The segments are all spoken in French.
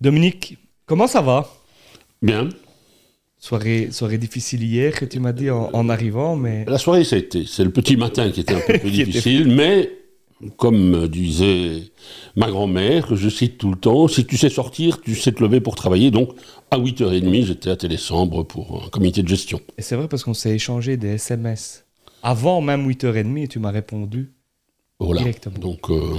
Dominique, comment ça va? Bien. Soirée, soirée difficile hier que tu m'as dit en, arrivant, mais... La soirée, ça a été. C'est le petit matin qui était un peu plus difficile, mais comme disait ma grand-mère, que je cite tout le temps, si tu sais sortir, tu sais te lever pour travailler. Donc, à 8h30, j'étais à Télésambre pour un comité de gestion. Et c'est vrai parce qu'on s'est échangé des SMS. Avant même 8h30, et tu m'as répondu voilà. Donc, euh,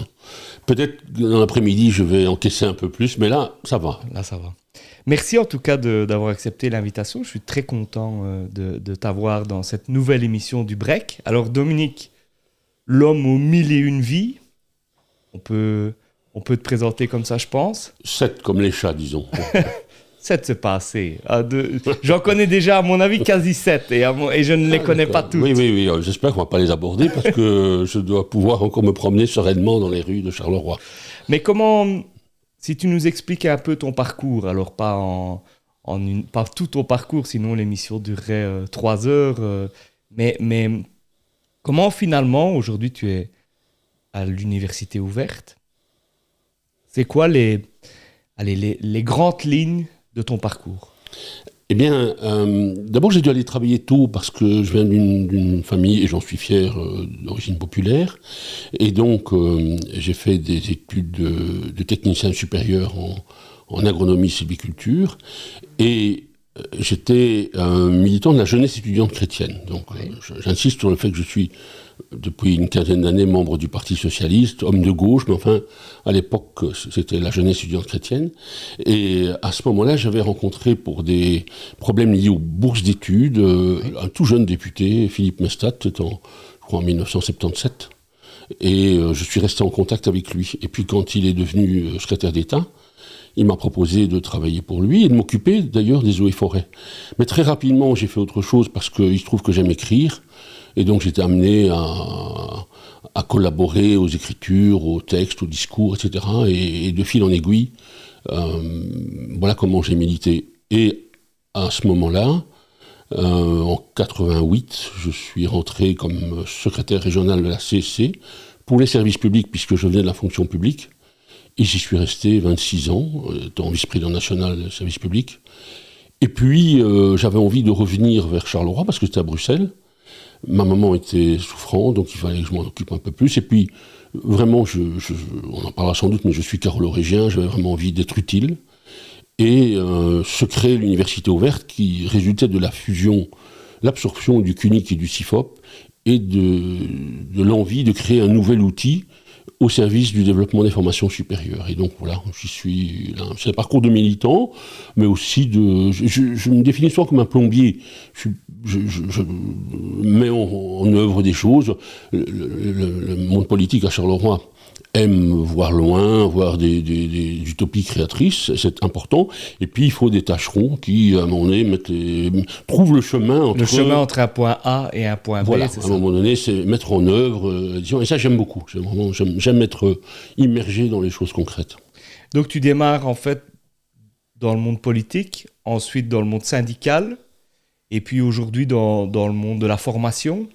peut-être dans l'après-midi, je vais encaisser un peu plus, mais là, ça va. Là, ça va. Merci en tout cas d'avoir accepté l'invitation. Je suis très content euh, de, de t'avoir dans cette nouvelle émission du Break. Alors, Dominique, l'homme aux mille et une vies, on peut, on peut te présenter comme ça, je pense. Sept comme les chats, disons. 7 c'est pas assez. J'en connais déjà, à mon avis, quasi 7 et, et je ne les ah, connais pas tous. Oui, oui, oui. J'espère qu'on va pas les aborder parce que je dois pouvoir encore me promener sereinement dans les rues de Charleroi. Mais comment, si tu nous expliques un peu ton parcours, alors pas en, en une, pas tout ton parcours, sinon l'émission durerait 3 euh, heures, euh, mais, mais comment finalement aujourd'hui tu es à l'université ouverte? C'est quoi les, allez, les, les grandes lignes de ton parcours eh bien, euh, d'abord j'ai dû aller travailler tôt parce que je viens d'une famille, et j'en suis fier, euh, d'origine populaire. Et donc euh, j'ai fait des études de, technicien supérieur en, en agronomie sylviculture. Et j'étais militant de la jeunesse étudiante chrétienne. Donc j'insiste sur le fait que je suis depuis une quinzaine d'années membre du Parti socialiste, homme de gauche, mais enfin, à l'époque, c'était la jeunesse étudiante chrétienne. Et à ce moment-là, j'avais rencontré pour des problèmes liés aux bourses d'études euh, un tout jeune député, Philippe Mestat, c'était en, je crois, en 1977. Et euh, je suis resté en contact avec lui. Et puis quand il est devenu euh, secrétaire d'État, il m'a proposé de travailler pour lui et de m'occuper d'ailleurs des eaux et forêts. Mais très rapidement, j'ai fait autre chose parce qu'il se trouve que j'aime écrire. Et donc j'étais amené à, collaborer aux écritures, aux textes, aux discours, etc. Et, de fil en aiguille, euh, voilà comment j'ai milité. Et à ce moment-là, euh, en 88, je suis rentré comme secrétaire régional de la CSC pour les services publics, puisque je venais de la fonction publique. Et j'y suis resté 26 ans, étant vice-président national des services publics. Et puis, euh, j'avais envie de revenir vers Charleroi, parce que c'était à Bruxelles. Ma maman était souffrante, donc il fallait que je m'en occupe un peu plus. Et puis, vraiment, on en parlera sans doute, mais je suis carolorégien, j'avais vraiment envie d'être utile. Et se crée l'université ouverte qui résultait de la fusion, l'absorption du CUNIC et du CIFOP, et de l'envie de créer un nouvel outil au service du développement des formations supérieures. Et donc voilà, j'y suis C'est un parcours de militant, mais aussi de. Je, me définis souvent comme un plombier. Je, mets en, œuvre des choses. le monde politique à Charleroi aime voir loin, voir des, utopies créatrices, c'est important. Et puis il faut des tâcherons qui, à un moment donné, trouvent le chemin entre... Le chemin entre un point A et un point B, voilà, à un moment donné, c'est mettre en œuvre, euh, et ça j'aime beaucoup. J'aime être immergé dans les choses concrètes. Donc tu démarres en fait dans le monde politique, ensuite dans le monde syndical, et puis aujourd'hui dans, dans, le monde de la formation.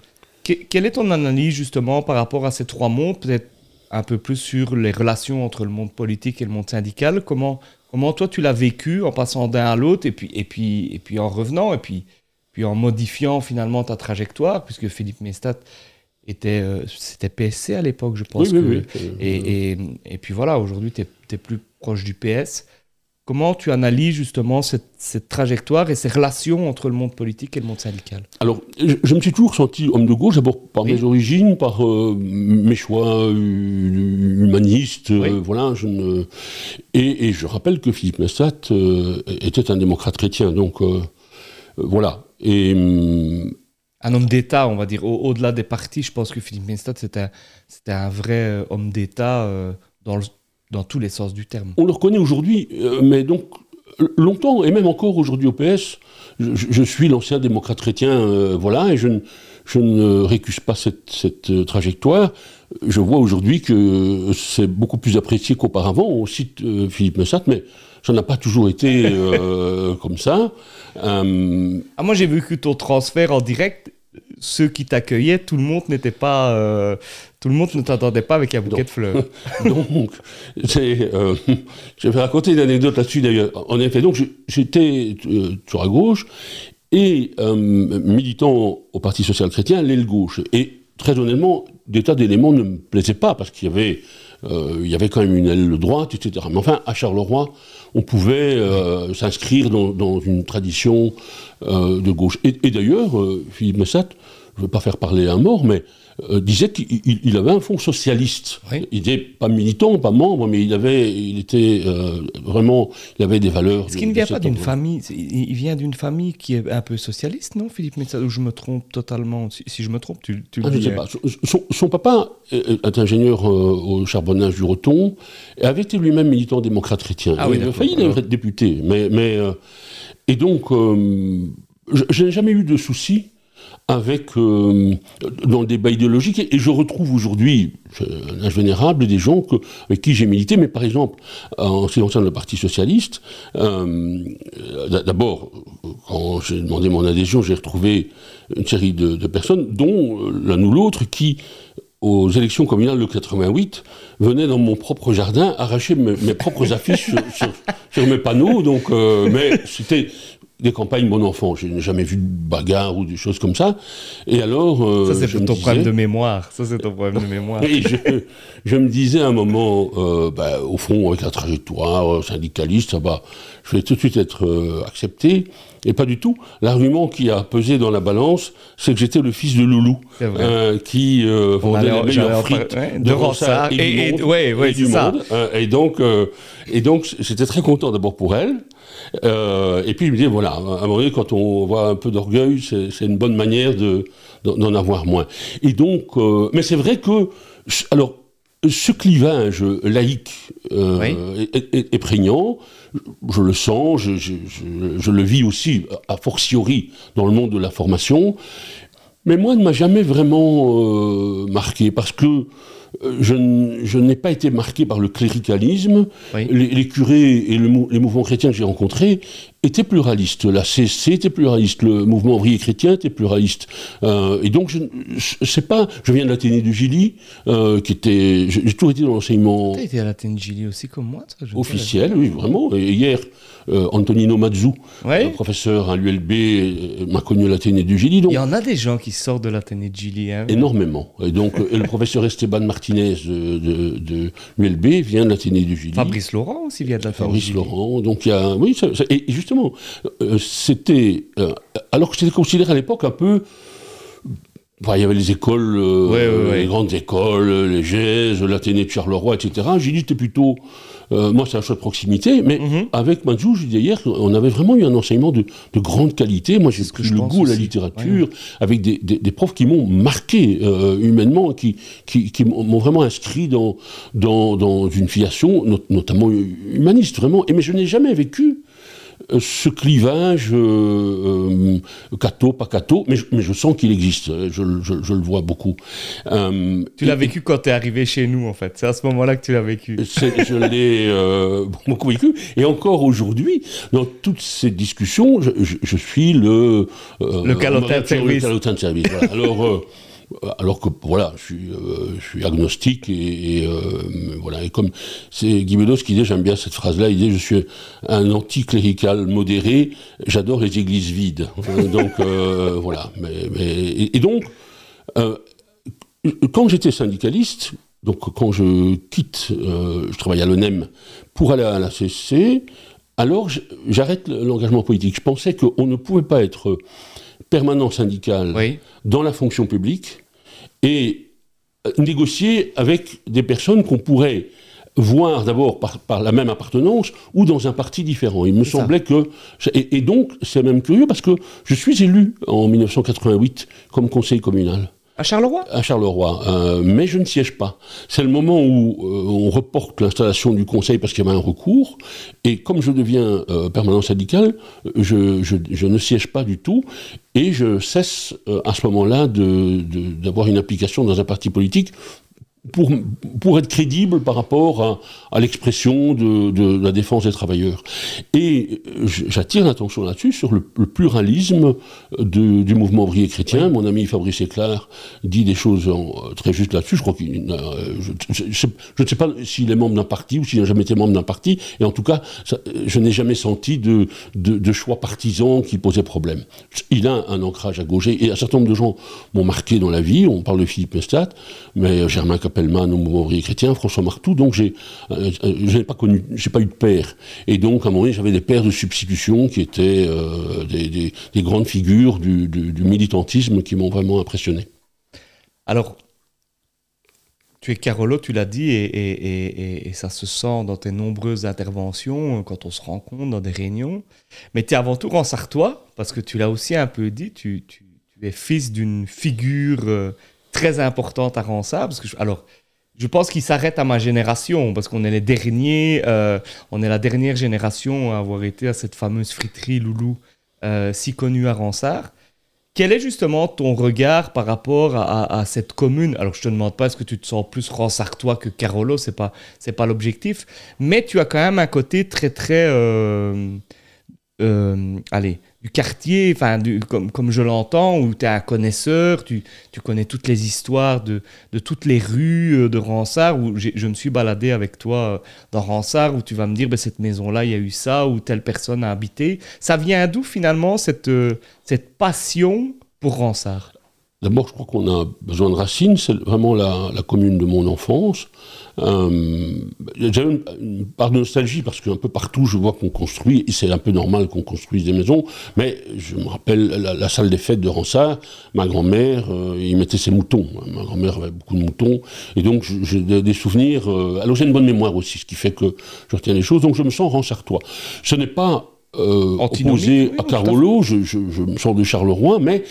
quelle est ton analyse justement par rapport à ces trois mondes Peut-être un peu plus sur les relations entre le monde politique et le monde syndical. Comment, comment toi tu l'as vécu en passant d'un à l'autre et puis, et, puis, et puis en revenant et puis, puis en modifiant finalement ta trajectoire, puisque Philippe Mestat était, euh, c'était PSC à l'époque, je pense. Oui, et, et, et, puis voilà, aujourd'hui tu es, plus proche du PS. Comment tu analyses justement cette, trajectoire et ces relations entre le monde politique et le monde syndical Alors, je, me suis toujours senti homme de gauche, d'abord par mes origines, par euh, mes choix humanistes, euh, voilà. Je ne... et, je rappelle que Philippe Messat euh, était un démocrate chrétien, donc voilà. Et, hum, un homme d'État, on va dire, au-delà des partis, je pense que Philippe Mestat, c'était un vrai homme d'État dans le dans tous les sens du terme. On le reconnaît aujourd'hui, euh, mais donc longtemps, et même encore aujourd'hui au PS, je, suis l'ancien démocrate chrétien, euh, voilà, et je ne, je ne récuse pas cette, cette euh, trajectoire. Je vois aujourd'hui que c'est beaucoup plus apprécié qu'auparavant. On cite Philippe Messat, mais ça n'a pas toujours été comme ça. Ah, moi, j'ai vécu ton transfert en direct ceux qui t'accueillaient, tout le monde n'était pas, euh, tout le monde ne t'attendait pas avec un bouquet de fleurs. donc, euh, je vais raconter une anecdote là-dessus d'ailleurs. En effet, donc j'étais euh, toujours à gauche et militant au Parti social-chrétien, l'aile gauche. Et très honnêtement, des tas d'éléments ne me plaisaient pas parce qu'il y avait, il y avait quand même une aile droite, etc. Mais enfin, à Charleroi, on pouvait s'inscrire dans, une tradition de gauche. Et, d'ailleurs, Philippe Messat je ne veux pas faire parler un mort, mais euh, disait qu'il avait un fond socialiste. Il n'était pas militant, pas membre, mais il avait, il était euh, vraiment, il avait des valeurs. Est-ce qu'il ne vient pas d'une famille Il vient d'une famille qui est un peu socialiste, non, Philippe Messat Ou je me trompe totalement Si, je me trompe, tu, tu ah, le dis. Je sais pas. Son, papa est ingénieur euh, au charbonnage du Roton et avait été lui-même militant démocrate chrétien. Ah, oui, il a failli être député, mais, mais et donc je n'ai jamais eu de soucis avec, euh, dans le débat idéologique. Et, je retrouve aujourd'hui, un âge vénérable, des gens avec qui j'ai milité, mais par exemple, en ce qui concerne le Parti Socialiste, euh, d'abord, quand j'ai demandé mon adhésion, j'ai retrouvé une série de, personnes, dont euh, l'un ou l'autre, qui, aux élections communales de 88, venaient dans mon propre jardin arracher mes, propres affiches sur, mes panneaux. Donc, mais c'était des campagnes bon enfant. Je n'ai jamais vu de bagarre ou des choses comme ça. Et alors. Euh, ça, c'est ton problème de mémoire. Ça, c'est ton problème de mémoire. et je, me disais à un moment, euh, bah, au fond, avec la trajectoire euh, syndicaliste, ça va, je vais tout de suite être accepté. Et pas du tout. L'argument qui a pesé dans la balance, c'est que j'étais le fils de Loulou, qui vendait les meilleures frites de, Ronsard et, et, et, du monde. et donc, et donc, j'étais très content d'abord pour elle. Euh, et puis il me dit voilà, à un moment donné, quand on voit un peu d'orgueil, c'est une bonne manière d'en avoir moins. Et donc, euh, mais c'est vrai que, alors, ce clivage laïque euh, est, prégnant, je le sens, je, je, le vis aussi, a fortiori, dans le monde de la formation, mais moi, ne m'a jamais vraiment marqué, parce que je, n'ai pas été marqué par le cléricalisme. Les, curés et les mouvements chrétiens que j'ai rencontrés étaient pluralistes. La CC était pluraliste, le mouvement ouvrier chrétien était pluraliste. Euh, et donc, je ne sais pas, je viens de l'Athénée du Gili, euh, qui était. J'ai toujours été dans l'enseignement. Tu été à l'Athénée du Gili aussi, comme moi Officiel, oui, vraiment. Et hier, euh, Antonino Mazzu, professeur à l'ULB, m'a connu à l'Athénée du Gili. Il y en a des gens qui sortent de l'Athénée du Gili. Hein, énormément. Et donc, le professeur Esteban Martinez de, l'ULB vient de l'Athénée du Gili. Fabrice Laurent aussi vient de l'Athénée du Gili. Fabrice Laurent. Donc, il y a. Oui, et justement, euh, c'était. Euh, alors que c'était considéré à l'époque un peu. il y avait les écoles, euh, les grandes écoles, les GES, l'Athénée de Charleroi, etc. J'ai dit c'était plutôt. moi, c'est un choix de proximité, mais mhm. avec Manjou, je disais hier, on avait vraiment eu un enseignement de, grande qualité. Moi, j'ai le goût à la littérature, avec des, profs qui m'ont marqué humainement, qui, qui, m'ont vraiment inscrit dans, dans, une filiation, notamment humaniste, vraiment. Et, mais je n'ai jamais vécu ce clivage euh, euh, catho, pas catho, mais, je sens qu'il existe, je, le vois beaucoup. tu l'as vécu quand tu es arrivé chez nous, en fait. C'est à ce moment-là que tu l'as vécu. Je l'ai beaucoup vécu. Et encore aujourd'hui, dans toutes ces discussions, je, suis le... le calotin de service. de service. Alors... alors que voilà, je suis, euh, agnostique et, euh, voilà. Et comme c'est Guy Bedos qui dit, j'aime bien cette phrase-là, il dit je suis un anticlérical modéré, j'adore les églises vides. donc euh, voilà. Et, donc quand j'étais syndicaliste, donc quand je quitte, je travaille à l'ONEM pour aller à la CC, alors j'arrête l'engagement politique. Je pensais qu'on ne pouvait pas être permanent syndical dans la fonction publique et euh, négocier avec des personnes qu'on pourrait voir d'abord par, la même appartenance ou dans un parti différent. Il me semblait que... Et, et donc, c'est même curieux parce que je suis élu en 1988 comme conseil communal. À Charleroi? À Charleroi, euh, mais je ne siège pas. C'est le moment où euh, on reporte l'installation du conseil parce qu'il y avait un recours, et comme je deviens euh, permanent syndical, je, ne siège pas du tout, et je cesse à ce moment-là d'avoir une application dans un parti politique pour, être crédible par rapport à, l'expression de, la défense des travailleurs. Et j'attire l'attention là-dessus sur le, pluralisme du mouvement ouvrier chrétien. Mon ami Fabrice Éclair dit des choses très justes là-dessus. Qu'il je, ne sais pas s'il est membre d'un parti ou s'il n'a jamais été membre d'un parti. Et en tout cas, je n'ai jamais senti de, choix partisans qui posaient problème. Il a un ancrage à gauche. Et un certain nombre de gens m'ont marqué dans la vie. On parle de Philippe Mestat, mais Germain Capelman au mouvement ouvrier chrétien, François Martou. Donc j'ai euh, je n'ai pas connu, j'ai pas eu de père. Et donc à un moment donné, j'avais des pères de substitution qui étaient euh, des, grandes figures du, militantisme qui m'ont vraiment impressionné. Alors, tu es Carolo, tu l'as dit, et, ça se sent dans tes nombreuses interventions, quand on se rencontre dans des réunions. Mais tu es avant tout Ransartois, parce que tu l'as aussi un peu dit, tu, es fils d'une figure euh, très importante à Ransard. Parce que alors, je pense qu'il s'arrête à ma génération, parce qu'on est les derniers, euh, on est la dernière génération à avoir été à cette fameuse friterie Loulou, euh, si connue à Ransard. Quel est justement ton regard par rapport à, cette commune? Alors, je te demande pas est-ce que tu te sens plus Ransartois que Carolo, c'est pas c'est pas l'objectif, mais tu as quand même un côté très très euh, allez du quartier, enfin, comme, comme je l'entends, où tu es un connaisseur, tu, tu, connais toutes les histoires de, de toutes les rues euh, de Ransard, où je me suis baladé avec toi euh, dans Ransard, où tu vas me dire, ben, cette maison-là, il y a eu ça, ou telle personne a habité. Ça vient d'où finalement cette, euh, cette passion pour Ransard D'abord, je crois qu'on a besoin de racines, c'est vraiment la, la, commune de mon enfance. Euh, J'ai une, une, part de nostalgie parce qu'un peu partout je vois qu'on construit, et c'est un peu normal qu'on construise des maisons, mais je me rappelle la, salle des fêtes de Ransard, ma grand-mère, euh, il mettait ses moutons. Ma grand-mère avait beaucoup de moutons, et donc j'ai des souvenirs. Euh, alors j'ai une bonne mémoire aussi, ce qui fait que je retiens les choses, donc je me sens ransartois. Ce n'est pas euh, opposé à Carolo, je, je, je, me sors de Charleroi, mais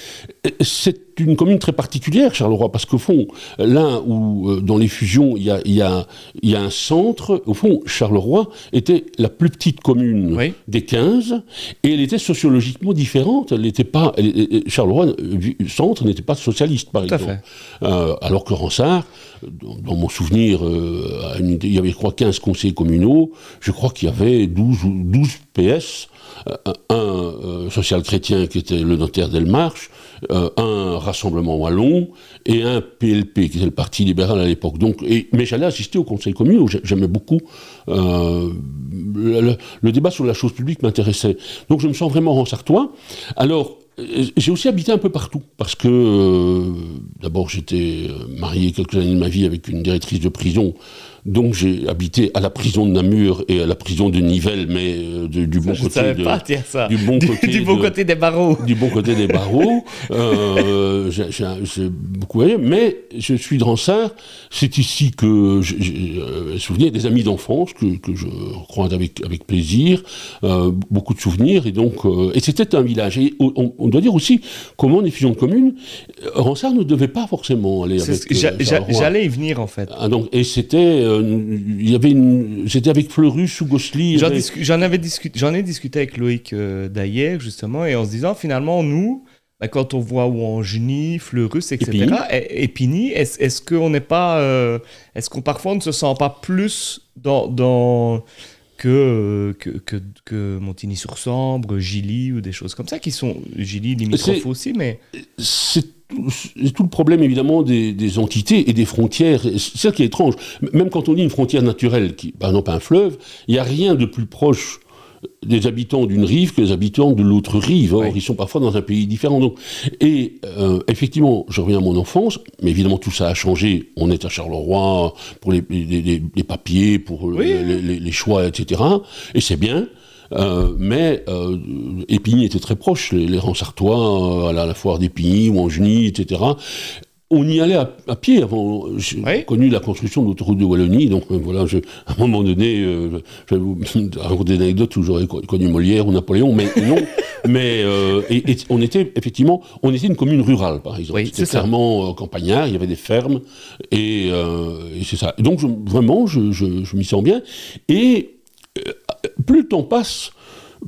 c'est une commune très particulière, Charleroi, parce qu'au fond, là où euh, dans les fusions il y a, y, a, y a, un centre, au fond, Charleroi était la plus petite commune des 15, et elle était sociologiquement différente. Elle n'était pas, Charleroi, centre, n'était pas socialiste, par exemple. Euh, alors que Ransard, dans, mon souvenir, euh, il y avait, je crois, 15 conseils communaux, je crois qu'il y avait 12, 12 PS, un euh, social-chrétien qui était le notaire Delmarche, euh, un Rassemblement Wallon et un PLP qui était le Parti libéral à l'époque. Donc, mais j'allais assister au Conseil communal, j'aimais beaucoup euh, le, débat sur la chose publique m'intéressait. Donc je me sens vraiment ransartois. Alors, j'ai aussi habité un peu partout, parce que d'abord j'étais marié quelques années de ma vie avec une directrice de prison donc j'ai habité à la prison de Namur et à la prison de Nivelles, mais euh, du, bon côté de, du bon côté du bon côté des barreaux. Du bon côté des barreaux. euh, j'ai beaucoup aimé, mais je suis de Ransard. C'est ici que j'ai euh, souvenir des amis d'enfance que, que, je croise avec avec plaisir, euh, beaucoup de souvenirs et donc et c'était un village. Et on, on, doit dire aussi comment les fusions de communes, Ransard ne devait pas forcément aller avec. J'allais y venir en fait. Ah, donc et c'était il y avait une, j'étais avec Fleurus ou Gosli. J'en avais discuté, j'en ai discuté avec Loïc euh, d'ailleurs justement, et en se disant finalement nous, bah, quand on voit Ouangini, Fleurus, etc., Épini, est-ce qu'on n'est pas, euh, est-ce qu'on parfois ne se sent pas plus dans, dans que, que, que, que Montigny-sur-Sambre, Gilly ou des choses comme ça, qui sont Gilly limitrophes aussi, mais... C'est tout le problème évidemment des, entités et des frontières. C'est ça qui est étrange. Même quand on dit une frontière naturelle, qui, par exemple un fleuve, il n'y a rien de plus proche des habitants d'une rive que les habitants de l'autre rive. Or, ils sont parfois dans un pays différent. Donc, et euh, effectivement, je reviens à mon enfance, mais évidemment tout ça a changé. On est à Charleroi pour les, papiers, pour les, choix, etc. Et c'est bien. Euh, mais euh, Épigny était très proche, les, les Ransartois, à la, foire d'Épigny ou Angeny, etc on y allait à, pied avant. J'ai connu la construction de l'autoroute de Wallonie, donc euh, voilà, à un moment donné, euh, je vais vous raconter des anecdotes où j'aurais connu Molière ou Napoléon, mais non. mais euh, et, on était effectivement, on était une commune rurale, par exemple. C'était clairement campagnard, il y avait des fermes, et, c'est ça. Donc vraiment, je, je m'y sens bien. Et plus le temps passe,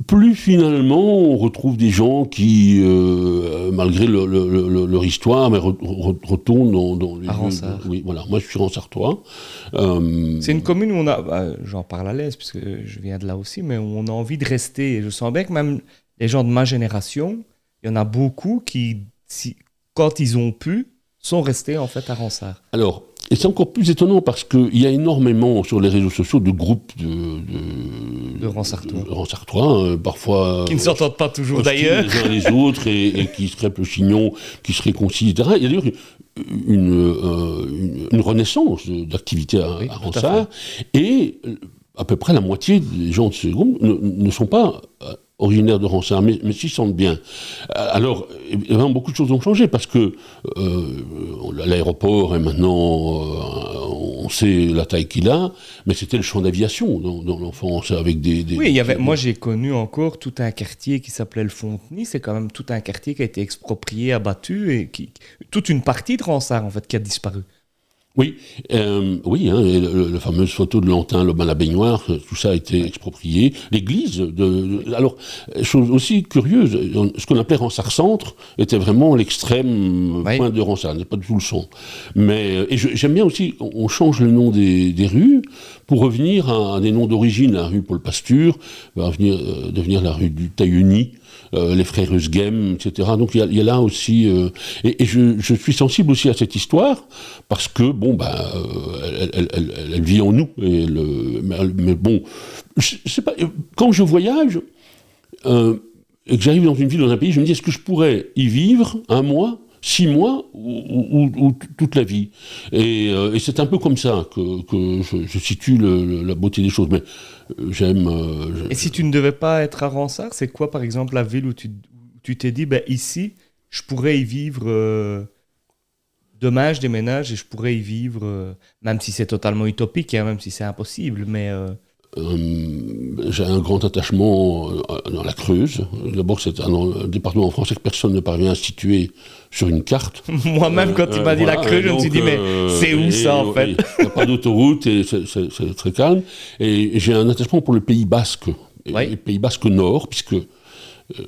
plus finalement on retrouve des gens qui, euh, malgré leur histoire, mais retournent dans, les lieux. oui, voilà. Moi, je suis Ransartois. Euh, c'est une commune où on a, bah, j'en parle à l'aise puisque je viens de là aussi, mais où on a envie de rester. Et je sens bien que même les gens de ma génération, il y en a beaucoup qui, quand ils ont pu, sont restés en fait à Ransard. Alors, et c'est encore plus étonnant parce qu'il y a énormément sur les réseaux sociaux de groupes de, de, de Ransartois, euh, parfois. Qui ne s'entendent pas toujours d'ailleurs. Les uns les autres et, qui se crêpent le chignon, qui se réconcilient, etc. Il y a d'ailleurs une, euh, une, renaissance d'activité à, à Ransard. Et euh, à peu près la moitié des gens de ce groupe ne, ne sont pas originaire de Ransard, mais, mais s'y sentent bien. Alors, évidemment, beaucoup de choses ont changé parce que euh, l'aéroport est maintenant, euh, on sait la taille qu'il a, mais c'était le champ d'aviation dans, l'enfance avec des, Oui, il y avait, moi j'ai connu encore tout un quartier qui s'appelait le Fontenay, c'est quand même tout un quartier qui a été exproprié, abattu, et qui, toute une partie de Ransard en fait qui a disparu. Oui, euh, oui, hein, la fameuse photo de Lantin, l'homme à la baignoire, euh, tout ça a été exproprié. L'église, de, alors, chose aussi curieuse, ce qu'on appelait Ransard-Centre était vraiment l'extrême point de Ransard, n'est pas du tout le son. Mais, euh, et j'aime bien aussi, on change le nom des, des rues pour revenir à, des noms d'origine. La rue Paul Pasture va venir, devenir la rue du Tailleni. Euh, les frères Usgem, etc. Donc il y, a là aussi, euh, et, je, suis sensible aussi à cette histoire parce que bon, bah, elle, vit en nous. Et mais, bon, je, pas, quand je voyage et que j'arrive dans une ville, dans un pays, je me dis est-ce que je pourrais y vivre un mois six mois ou, toute la vie. Et, c'est un peu comme ça que, je, situe la beauté des choses. Mais j'aime. Euh, Et si tu ne devais pas être à Ransard, c'est quoi par exemple la ville où tu tu t'es dit, ben, ici, je pourrais y vivre. Euh, demain, je déménage et je pourrais y vivre, euh, même si c'est totalement utopique, hein, même si c'est impossible, mais. J'ai un grand attachement dans la Creuse. D'abord, c'est un, département en français que personne ne parvient à situer sur une carte. Moi-même, quand il m'a dit la Creuse, je me suis dit, mais euh, c'est où ça, en fait Il n'y a pas d'autoroute et c'est très calme. Et j'ai un attachement pour le Pays Basque. Et le Pays Basque Nord, puisque euh,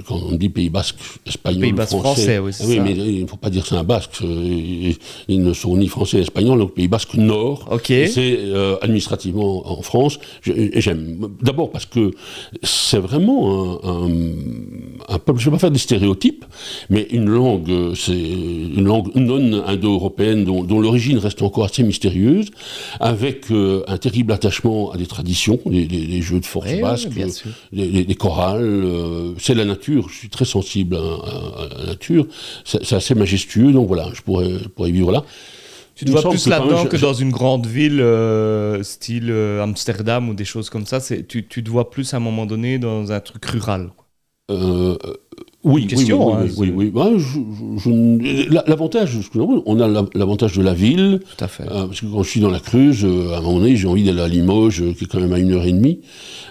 quand on dit Pays Basque, espagnol, Pays Basque français, oui, oui mais il ne faut pas dire c'est un Basque. Euh, ils ne sont ni français ni espagnols, donc Pays Basque Nord. C'est euh, administrativement en France. J'aime d'abord parce que c'est vraiment un, un, peuple. Je ne vais pas faire des stéréotypes, mais une langue, c'est une langue non indo-européenne dont, l'origine reste encore assez mystérieuse, avec un terrible attachement à des traditions, les, jeux de force basques, les, chorales. c'est la nature, je suis très sensible à, la nature, c'est assez majestueux, donc voilà, je pourrais, pourrais vivre là. Tu te vois plus là-dedans que dans une grande ville euh, style euh, Amsterdam ou des choses comme ça. Tu, tu te vois plus à un moment donné dans un truc rural. Euh, oui, oui, oui, oui, L'avantage, on a l'avantage de la ville. Tout à fait. parce que quand je suis dans la Creuse, à un moment donné, j'ai envie d'aller à Limoges, qui est quand même à une heure et demie.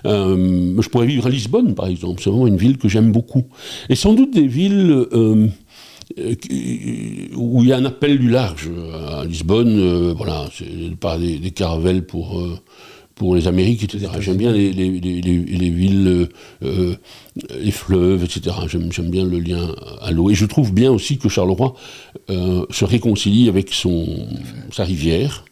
Euh, je pourrais vivre à Lisbonne, par exemple. C'est vraiment une ville que j'aime beaucoup. Et sans doute des villes euh, où il y a un appel du large. À Lisbonne, euh, voilà, c'est par des, des, caravelles pour pour les Amériques, etc. J'aime bien les, les, les, villes, les fleuves, etc. J'aime bien le lien à l'eau. Et je trouve bien aussi que Charleroi se réconcilie avec son, sa rivière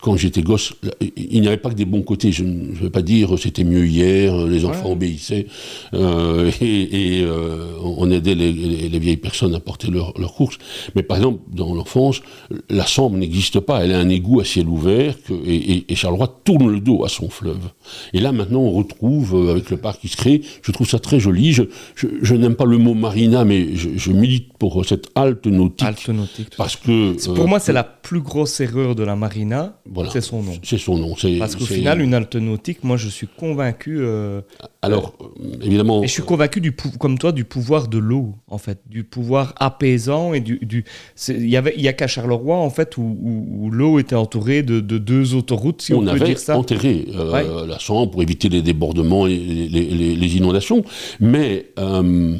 quand j'étais gosse, il n'y avait pas que des bons côtés. Je ne veux pas dire c'était mieux hier, les enfants obéissaient euh, et, euh, on aidait les, vieilles personnes à porter leurs courses. Mais par exemple, dans l'enfance, la Sambre n'existe pas. Elle a un égout à ciel ouvert et, Charleroi tourne le dos à son fleuve. Et là, maintenant, on retrouve euh, avec le parc qui se crée. Je trouve ça très joli. Je, n'aime pas le mot marina, mais je, milite pour cette halte nautique. Halte nautique. Parce que pour moi, c'est la plus grosse erreur de la marina c'est son nom. C'est son nom. Parce qu'au final, une halte nautique, moi, je suis convaincu. Euh, Alors, évidemment. Et je suis convaincu, du comme toi, du pouvoir de l'eau, en fait, du pouvoir apaisant et du. du il y avait, il y a qu'à Charleroi, en fait, où, l'eau était entourée de, deux autoroutes, si on, peut dire ça. enterré euh, la Sambre pour éviter les débordements et les, inondations, mais. Euh,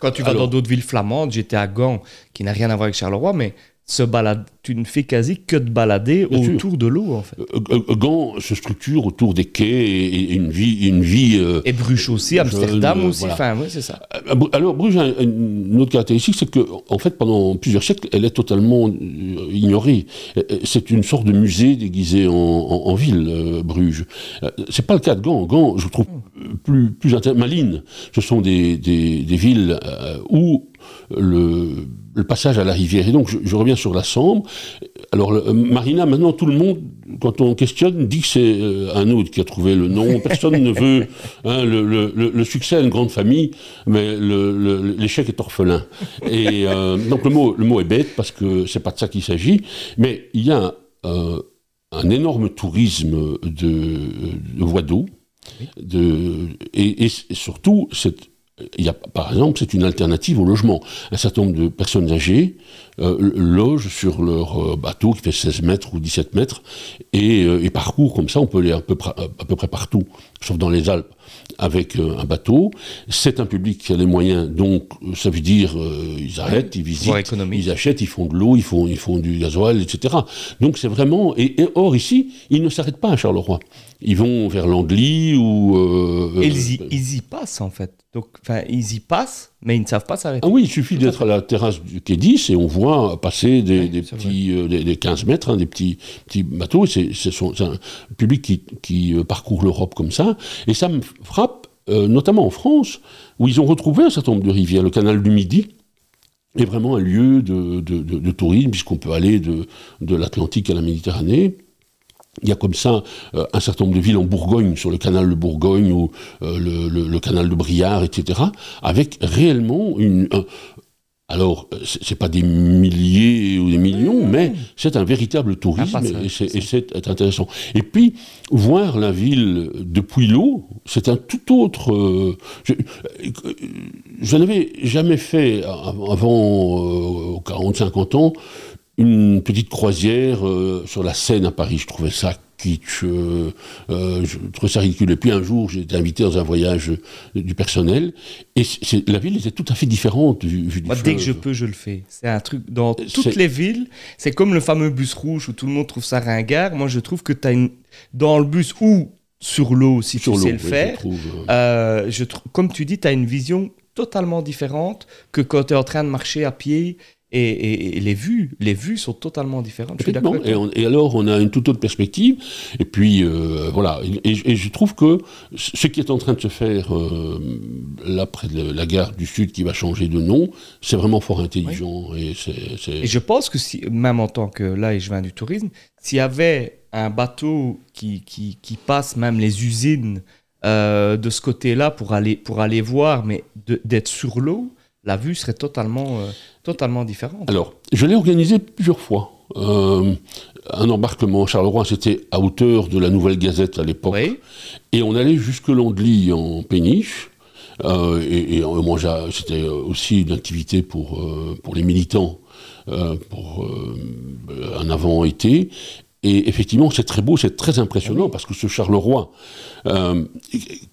Quand tu vas dans d'autres villes flamandes, j'étais à Gand, qui n'a rien à voir avec Charleroi, mais se balade tu ne fais quasi que de balader autour de l'eau, en fait. Gand se structure autour des quais et, une vie... Une vie et Bruges aussi, Amsterdam aussi, enfin, oui, c'est ça. Alors, Bruges a une autre caractéristique, c'est que, en fait, pendant plusieurs siècles, elle est totalement ignorée. C'est une sorte de musée déguisé en, ville, Bruges. C'est pas le cas de Gand. Gand, je trouve plus, plus Malines, ce sont des, des, villes où le, passage à la rivière. Et donc, je, reviens sur la Sambre. Alors, Marina, maintenant, tout le monde, quand on questionne, dit que c'est euh, un autre qui a trouvé le nom. Personne ne veut. Hein, le, succès a une grande famille, mais l'échec est orphelin. Et euh, donc, le mot, le mot est bête parce que c'est pas de ça qu'il s'agit. Mais il y a euh, un énorme tourisme de, de voies d'eau. De, et, et, surtout, il y a, par exemple, c'est une alternative au logement. Un certain nombre de personnes âgées euh, logent sur leur euh, bateau qui fait 16 mètres ou 17 mètres et, euh, et parcourent comme ça, on peut aller à peu, près, à peu près partout, sauf dans les Alpes, avec un bateau. C'est un public qui a les moyens, donc ça veut dire ils arrêtent, ils visitent, ils achètent, ils font de l'eau, ils font, ils font du gasoil, etc. Donc c'est vraiment... Et, or ici, ils ne s'arrêtent pas à Charleroi. Ils vont vers l'Angly ou... ils, y, ils y passent en fait. Donc, enfin, ils y passent, mais ils ne savent pas s'arrêter. Ah oui, il suffit d'être à la terrasse du quai 10 et on voit passer des, petits, euh, des, 15 mètres, hein, des petits, petits bateaux. C'est un public qui, qui euh, parcourt l'Europe comme ça. Et ça me frappe, euh, notamment en France, où ils ont retrouvé un certain nombre de rivières. Le canal du Midi est vraiment un lieu de, de, de tourisme, puisqu'on peut aller de, l'Atlantique à la Méditerranée. Il y a comme ça euh, un certain nombre de villes en Bourgogne, sur le canal de Bourgogne ou euh, le, canal de Briard, etc., avec réellement une. Un, alors, euh, c'est pas des milliers ou des millions, mais c'est un véritable tourisme et c'est intéressant. Et puis, voir la ville depuis l'eau, c'est un tout autre. je, n'avais jamais fait avant 40-50 ans une petite croisière euh, sur la Seine à Paris. Je trouvais ça kitsch, euh, euh, je trouvais ça ridicule. Et puis un jour, j'ai été invité dans un voyage du personnel, et la ville était tout à fait différente vu, du Moi, Dès que je peux, je le fais. C'est un truc dans toutes les villes. C'est comme le fameux bus rouge où tout le monde trouve ça ringard. Moi, je trouve que tu as une dans le bus ou sur l'eau, si tu sais le faire. Je trouve, comme tu dis, tu as une vision totalement différente que quand tu es en train de marcher à pied et, les vues, les vues sont totalement différentes. et, et, alors, on a une toute autre perspective. Et puis, euh, voilà. Et, je trouve que ce qui est en train de se faire euh, là, près de la gare du Sud, qui va changer de nom, c'est vraiment fort intelligent. Et, et, je pense que, si, même en tant que, là, et je viens du tourisme, s'il y avait un bateau qui, qui, qui passe même les usines euh, de ce côté-là pour aller, pour aller voir, mais d'être sur l'eau, la vue serait totalement, euh, totalement différente. Alors, je l'ai organisé plusieurs fois. Euh, un embarquement Charleroi, c'était à hauteur de la Nouvelle Gazette à l'époque. Et on allait jusque Landly en péniche. Euh, et, moi, c'était aussi une activité pour, pour les militants pour un avant-été. Et effectivement, c'est très beau, c'est très impressionnant, parce que ce Charleroi, euh,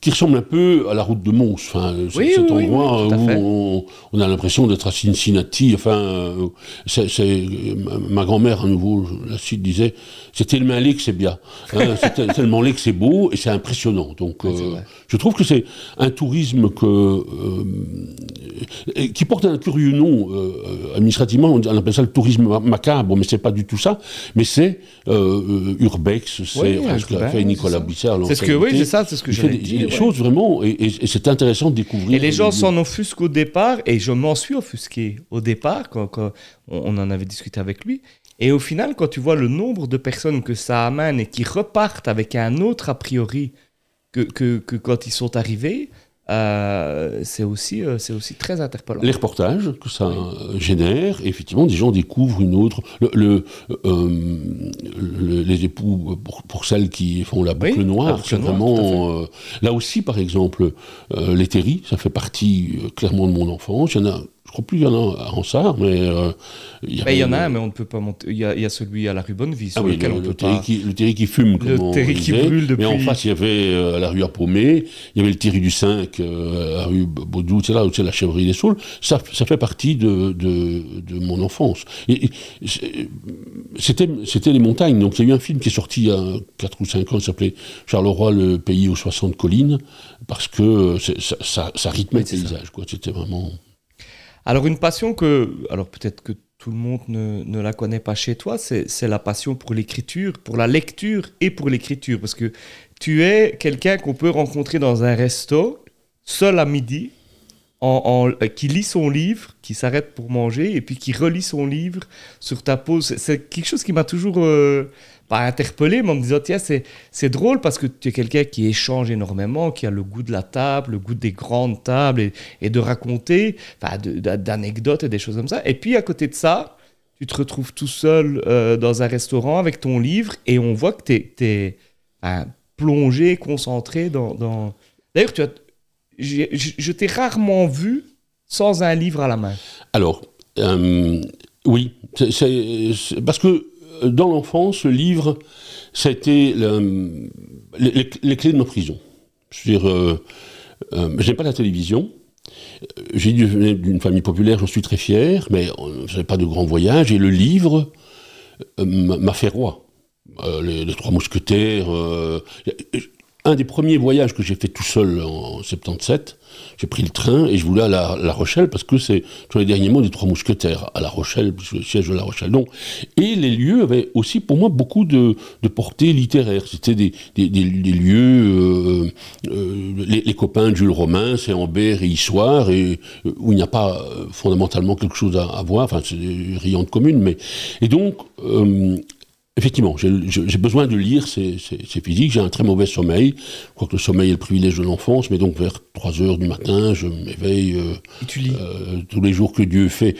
qui ressemble un peu à la route de Mons, enfin, cet endroit où on, a l'impression d'être à Cincinnati, enfin, euh, c'est, ma grand-mère, à nouveau, la suite disait, c'est tellement laid que c'est bien, hein, c'est tellement laid que c'est beau, et c'est impressionnant. Donc, euh, je trouve que c'est un tourisme que, qui porte un curieux nom, administrativement, on appelle ça le tourisme macabre, mais c'est pas du tout ça, mais c'est euh, Urbex, c'est ce qu'a fait Nicolas Bissard. C'est ce que, oui, c'est ça, c'est ce que j'ai dit. des choses vraiment, et, c'est intéressant de découvrir. Et les gens s'en offusquent au départ, et je m'en suis offusqué au départ, quand, on, en avait discuté avec lui. Et au final, quand tu vois le nombre de personnes que ça amène et qui repartent avec un autre a priori que, que, que quand ils sont arrivés, euh, c'est aussi, euh, c'est aussi très interpellant. Les reportages que ça génère, effectivement, des gens découvrent une autre. Le, euh, les époux, pour, celles qui font la boucle noire, c'est vraiment. là aussi, par exemple, les ça fait partie clairement de mon enfance. Il y en a Je crois plus qu'il y en a à Ronsard, mais. Euh, il y, y, en a un, mais on ne peut pas monter. Il y a, il y a celui à la rue Bonnevie, sur ah oui, lequel le, on peut le pas. terri qui, le terri qui fume, comme Le on terri qui brûle depuis- Mais en face, il y avait euh, la rue à Paumé, il y avait le terri du 5, euh, la rue Baudou, c'est là où c'est la chèvrerie des Saules. Ça, ça fait partie de, de, de mon enfance. Et, et c'est- c'était, c'était les montagnes. Donc, il y a eu un film qui est sorti il y a 4 ou 5 ans, qui s'appelait Charleroi, le pays aux 60 collines, parce que euh, ça, ça, ça rythmait Oui, le ça. paysage. Quoi. C'était vraiment. Alors, une passion que. Alors, peut-être que tout le monde ne, ne la connaît pas chez toi, c'est la passion pour l'écriture, pour la lecture et pour l'écriture. Parce que tu es quelqu'un qu'on peut rencontrer dans un resto, seul à midi, en, euh, qui lit son livre, qui s'arrête pour manger et puis qui relit son livre sur ta pause. C'est- C'est quelque chose qui m'a toujours euh, pas interpellé, mais en me disant, tiens, c'est drôle parce que tu es quelqu'un qui échange énormément, qui a le goût de la table, le goût des grandes tables et, de raconter, enfin, d'anecdotes et des choses comme ça. Et puis à côté de ça, tu te retrouves tout seul euh, dans un restaurant avec ton livre et on voit que tu es, plongé, concentré dans. D'ailleurs, tu as, je t'ai rarement vu sans un livre à la main. Alors, euh, oui, parce que dans l'enfance, le livre, ça a été le- les, clés de ma prison. Je veux dire, euh, euh, j'aime pas la télévision. Euh, J'ai d'une famille populaire, j'en suis très fier, mais on ne faisait pas de grands voyages, et le livre m'a fait roi. Les Trois Mousquetaires. Un des premiers voyages que j'ai fait tout seul en 77, j'ai pris le train et je voulais à la, Rochelle parce que c'est sur les derniers mots des Trois Mousquetaires, à La Rochelle, le siège de La Rochelle. Donc, et les lieux avaient aussi pour moi beaucoup de, portée littéraire. C'était des, lieux, euh, euh, les, copains de Jules Romain, c'est Ambert et Issoire, euh, où il n'y a pas fondamentalement quelque chose à, à voir, enfin c'est des riantes communes, mais... Et donc, Effectivement, j'ai besoin de lire, c'est physique, j'ai un très mauvais sommeil. Je crois que le sommeil est le privilège de l'enfance, mais donc vers 3 heures du matin, je m'éveille euh, tous les jours que Dieu fait.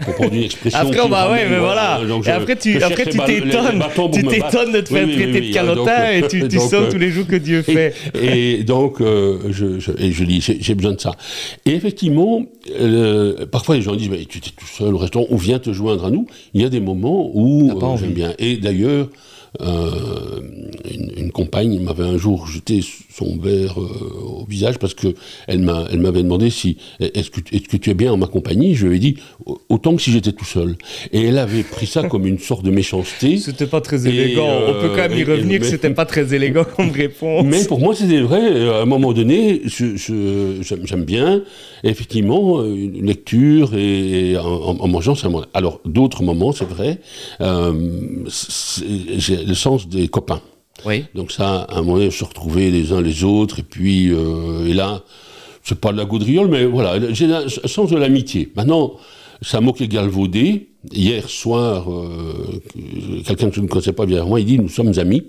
Pour prendre une expression. Après, ouais, mais voilà. donc Et après, tu, t'étonnes. Tu t'étonnes de te faire traiter de calotin et donc, tu, donc, sens euh, tous les jours que Dieu fait. et, donc, euh, je, je, et je lis, j'ai besoin de ça. Et effectivement, parfois les gens disent, mais tu es tout seul au restaurant, on vient te joindre à nous. Il y a des moments où euh, j'aime bien. Et d'ailleurs, euh, une, une compagne m'avait un jour jeté son verre euh, au visage parce que elle m'a, elle m'avait demandé si est-ce que, tu es bien en ma compagnie? Je lui ai dit autant que si j'étais tout seul. Et elle avait pris ça comme une sorte de méchanceté. C'était pas très élégant. On peut quand même y euh, revenir que mais- c'était pas très élégant comme réponse. Mais pour moi, c'était vrai. Euh, À un moment donné, j'aime bien, effectivement, euh, une lecture et, en, en- mangeant, ça Alors, d'autres moments, c'est vrai, euh, j'ai le sens des copains. Oui. Donc ça, à un moment donné, se retrouver les uns les autres, et puis, euh, et là, c'est pas de la gaudriole, mais voilà, j'ai un sens de l'amitié. Maintenant, un mot qui est galvaudé. Hier soir, euh, quelqu'un que je ne connaissais pas vers moi, il dit, nous sommes amis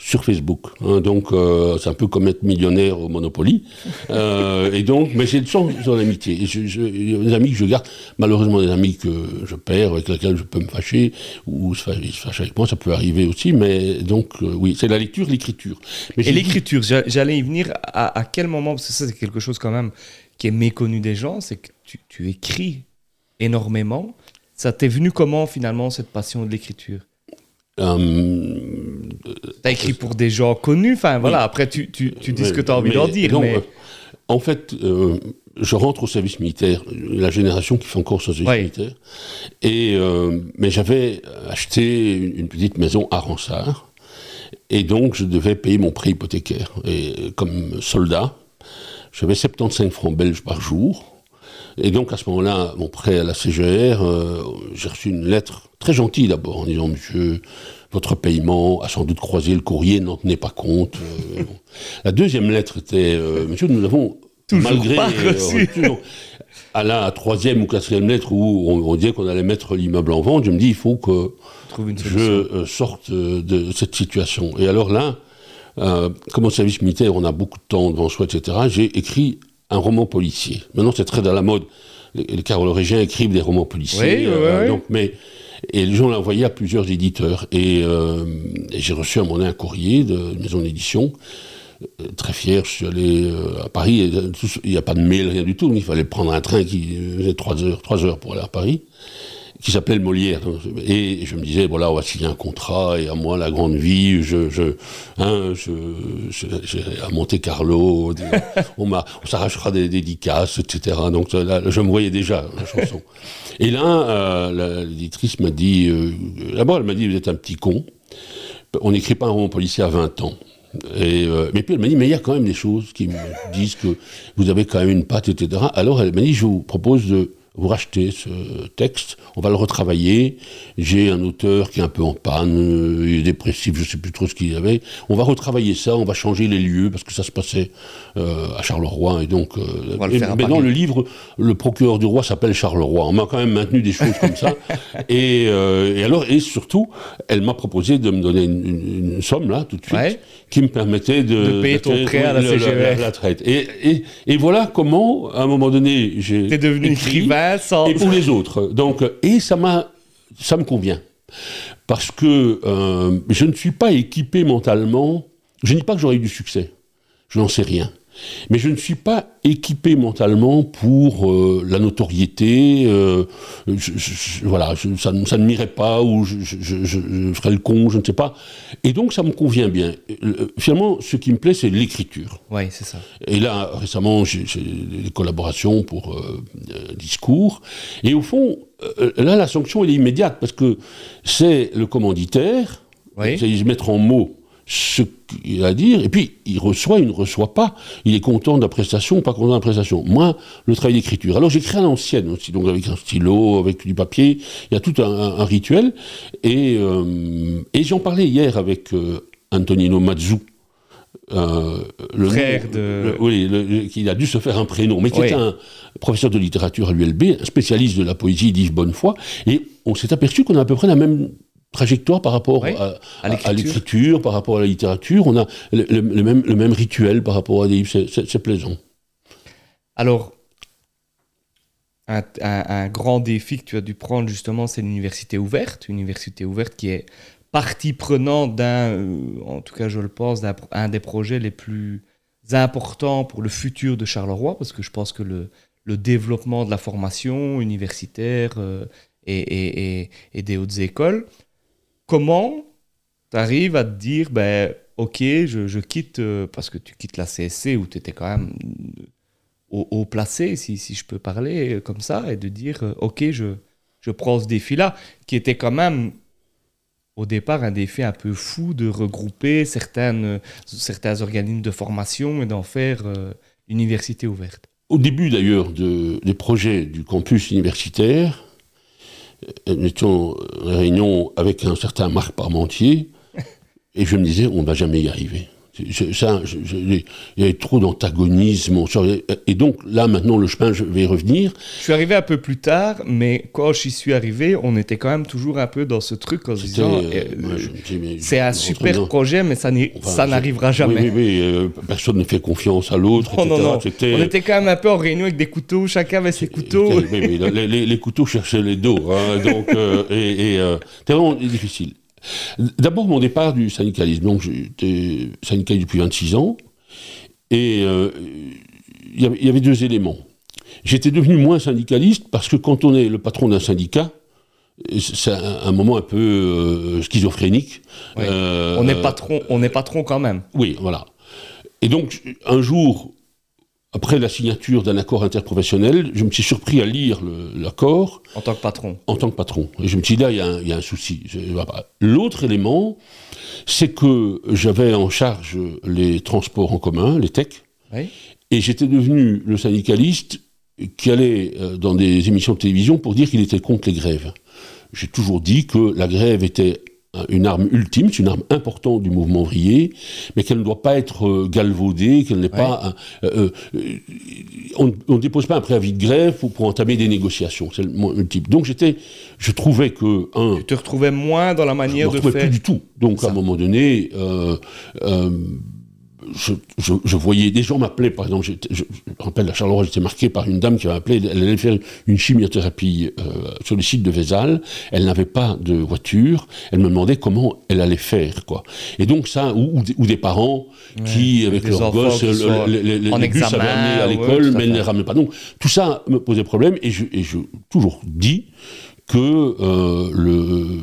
sur Facebook. hein. donc, euh, c'est un peu comme être millionnaire au Monopoly. Euh, et donc, mais j'ai le sens de l'amitié. Et je- je- il y a des amis que je garde, malheureusement des amis que je perds, avec lesquels je peux me fâcher, ou se fâcher- ils se fâchent avec moi, ça peut arriver aussi, mais donc, euh, oui, c'est la lecture, l'écriture. Mais Et dit- l'écriture, j'a- j'allais y venir. À, à quel moment Parce que ça, c'est quelque chose quand même qui est méconnu des gens, c'est que tu, tu écris énormément. Ça t'est venu comment finalement cette passion de l'écriture? Euh, T'as écrit pour des gens connus, enfin voilà. Après, tu, tu, tu dis ce que t'as envie mais- d'en dire, donc, mais euh, en fait, euh, je rentre au service militaire, la génération qui fait encore ce service militaire. Et, euh, mais j'avais acheté une, petite maison à Ransard. Et donc, je devais payer mon prêt hypothécaire. Et comme soldat, j'avais 75 francs belges par jour. Et donc, à ce moment-là, mon prêt à la CGR, euh, j'ai reçu une lettre très gentille d'abord en disant Monsieur, votre paiement a sans doute croisé le courrier, n'en tenez pas compte. Euh. La deuxième lettre était euh, Monsieur, nous avons Toujours malgré pas donc, à la troisième ou quatrième lettre où on, on disait qu'on allait mettre l'immeuble en vente, je me dis il faut que une je sorte de cette situation. Et alors là, comme au service militaire, on a beaucoup de temps devant soi, etc., j'ai écrit un roman policier. Maintenant, c'est très dans la mode. Les, les carolingiens écrivent des romans policiers. Oui, oui, oui. Donc, mais, et les gens l'ont envoyé à plusieurs éditeurs. Et, euh, et j'ai reçu à mon un courrier de maison d'édition très fier, je suis allé à Paris, il n'y a pas de mail, rien du tout, il fallait prendre un train qui faisait 3 heures, 3 heures pour aller à Paris qui s'appelait Molière. Et je me disais, voilà, on va signer un contrat, et à moi, la grande vie, je, je, hein, je, à Monte Carlo, on, on s'arrachera des dédicaces, etc. Donc là, je me voyais déjà, la chanson. Et là, euh, l'éditrice m'a dit, euh, d'abord, elle m'a dit, vous êtes un petit con, on n'écrit pas un roman policier à 20 ans. Et, euh, mais puis elle m'a dit, mais il y a quand même des choses qui me disent que vous avez quand même une patte, etc. Alors elle m'a dit, je vous propose de vous rachetez ce texte, on va le retravailler. J'ai un auteur qui est un peu en panne, il est dépressif, je ne sais plus trop ce qu'il avait. On va retravailler ça, on va changer les lieux parce que ça se passait euh, à Charleroi et donc. Euh, mais dans le livre, le procureur du roi s'appelle Charleroi. On m'a quand même maintenu des choses comme ça. Euh, et, alors et surtout, elle m'a proposé de me donner une, somme là tout de suite qui me permettait de, de payer ton prêt à la CGF. La, traite. Et, et, voilà comment, à un moment donné, j'ai. T'es devenu écrivain et pour les autres. Donc, et ça m'a, ça me convient. Parce que euh, je ne suis pas équipé mentalement. Je ne dis pas que j'aurai eu du succès. Je n'en sais rien. Mais je ne suis pas équipé mentalement pour euh, la notoriété. Euh, voilà, ça, ne m'irait pas ou je, ferais le con, je ne sais pas. Et donc ça me convient bien. Euh, finalement, ce qui me plaît, c'est l'écriture. Oui, c'est ça. Et là, récemment, j'ai des collaborations pour discours. Et au fond, là, la sanction, elle est immédiate parce que c'est le commanditaire. Oui. C'est mettre en mots ce qu'il a à dire, et puis il reçoit, il ne reçoit pas, il est content de la prestation pas content de la prestation. Moi, le travail d'écriture. Alors j'écris à l'ancienne aussi, donc avec un stylo, avec du papier, il y a tout un, rituel, et, euh, et j'en parlais hier avec euh, Antonino Mazzu, euh, le frère de. oui, qui a dû se faire un prénom, mais qui est un professeur de littérature à l'ULB, un spécialiste de la poésie d'Yves Bonnefoy, et on s'est aperçu qu'on a à peu près la même trajectoire par rapport à, l'écriture, par rapport à la littérature. On a le, même, le même rituel par rapport à des livres. C'est plaisant. Alors, un, grand défi que tu as dû prendre justement, c'est l'université ouverte. Université ouverte qui est partie prenante d'un, euh, en tout cas je le pense, d'un des projets les plus importants pour le futur de Charleroi, parce que je pense que le, le développement de la formation universitaire euh, et, et, des hautes écoles comment tu arrives à te dire, ben, ok, je, quitte, euh, parce que tu quittes la CSC où tu étais quand même au, placé, si, si, je peux parler euh, comme ça, et de dire, euh, ok, je, je prends ce défi-là, qui était quand même au départ un défi un peu fou de regrouper certaines, certains organismes de formation et d'en faire université ouverte. Au début d'ailleurs de, des projets du campus universitaire, nous étions en réunion avec un certain Marc Parmentier, et je me disais, on ne va jamais y arriver ça, il y avait trop d'antagonisme. Et donc là, maintenant, le chemin, je vais y revenir. Je suis arrivé un peu plus tard, mais quand j'y suis arrivé, on était quand même toujours un peu dans ce truc en se disant, euh, euh, c'est un super projet, mais ça n'arrivera jamais. Oui, oui, euh, personne ne fait confiance à l'autre, non, non, non. On était quand même un peu en réunion avec des couteaux, chacun avait ses couteaux. Les, couteaux cherchaient les dos, hein, donc, et, et c'était vraiment difficile. D'abord, mon départ du syndicalisme. Donc, j'étais syndicaliste depuis 26 ans. Et euh, il y avait deux éléments. J'étais devenu moins syndicaliste parce que quand on est le patron d'un syndicat, c'est un, moment un peu euh, schizophrénique. Euh, on est patron, on est patron quand même. Oui, voilà. Et donc, un jour, après la signature d'un accord interprofessionnel, je me suis surpris à lire l'accord. En tant que patron En tant que patron. Et je me suis dit, là, il y, a un souci. L'autre élément, c'est que j'avais en charge les transports en commun, les techs, et j'étais devenu le syndicaliste qui allait euh, dans des émissions de télévision pour dire qu'il était contre les grèves. J'ai toujours dit que la grève était une arme ultime, c'est une arme importante du mouvement ouvrier, mais qu'elle ne doit pas être euh, galvaudée, qu'elle n'est pas... Euh, euh, on ne dépose pas un préavis de grève pour, pour entamer des négociations. C'est le, type. Donc j'étais, je trouvais que... Un, tu te retrouvais moins dans la manière je de faire... plus du tout. Donc à un moment donné... je, voyais des gens m'appeler, par exemple, je, me rappelle à Charleroi, j'étais marqué par une dame qui m'a appelé, elle allait faire une chimiothérapie euh, sur le site de Vézal, elle n'avait pas de voiture, elle me demandait comment elle allait faire, quoi. Et donc ça, ou, des parents qui, avec leurs gosses, le, les, bus avaient amené à l'école, mais ne les ramenaient pas. Donc tout ça me posait problème, et je, et je toujours dit, que euh, le,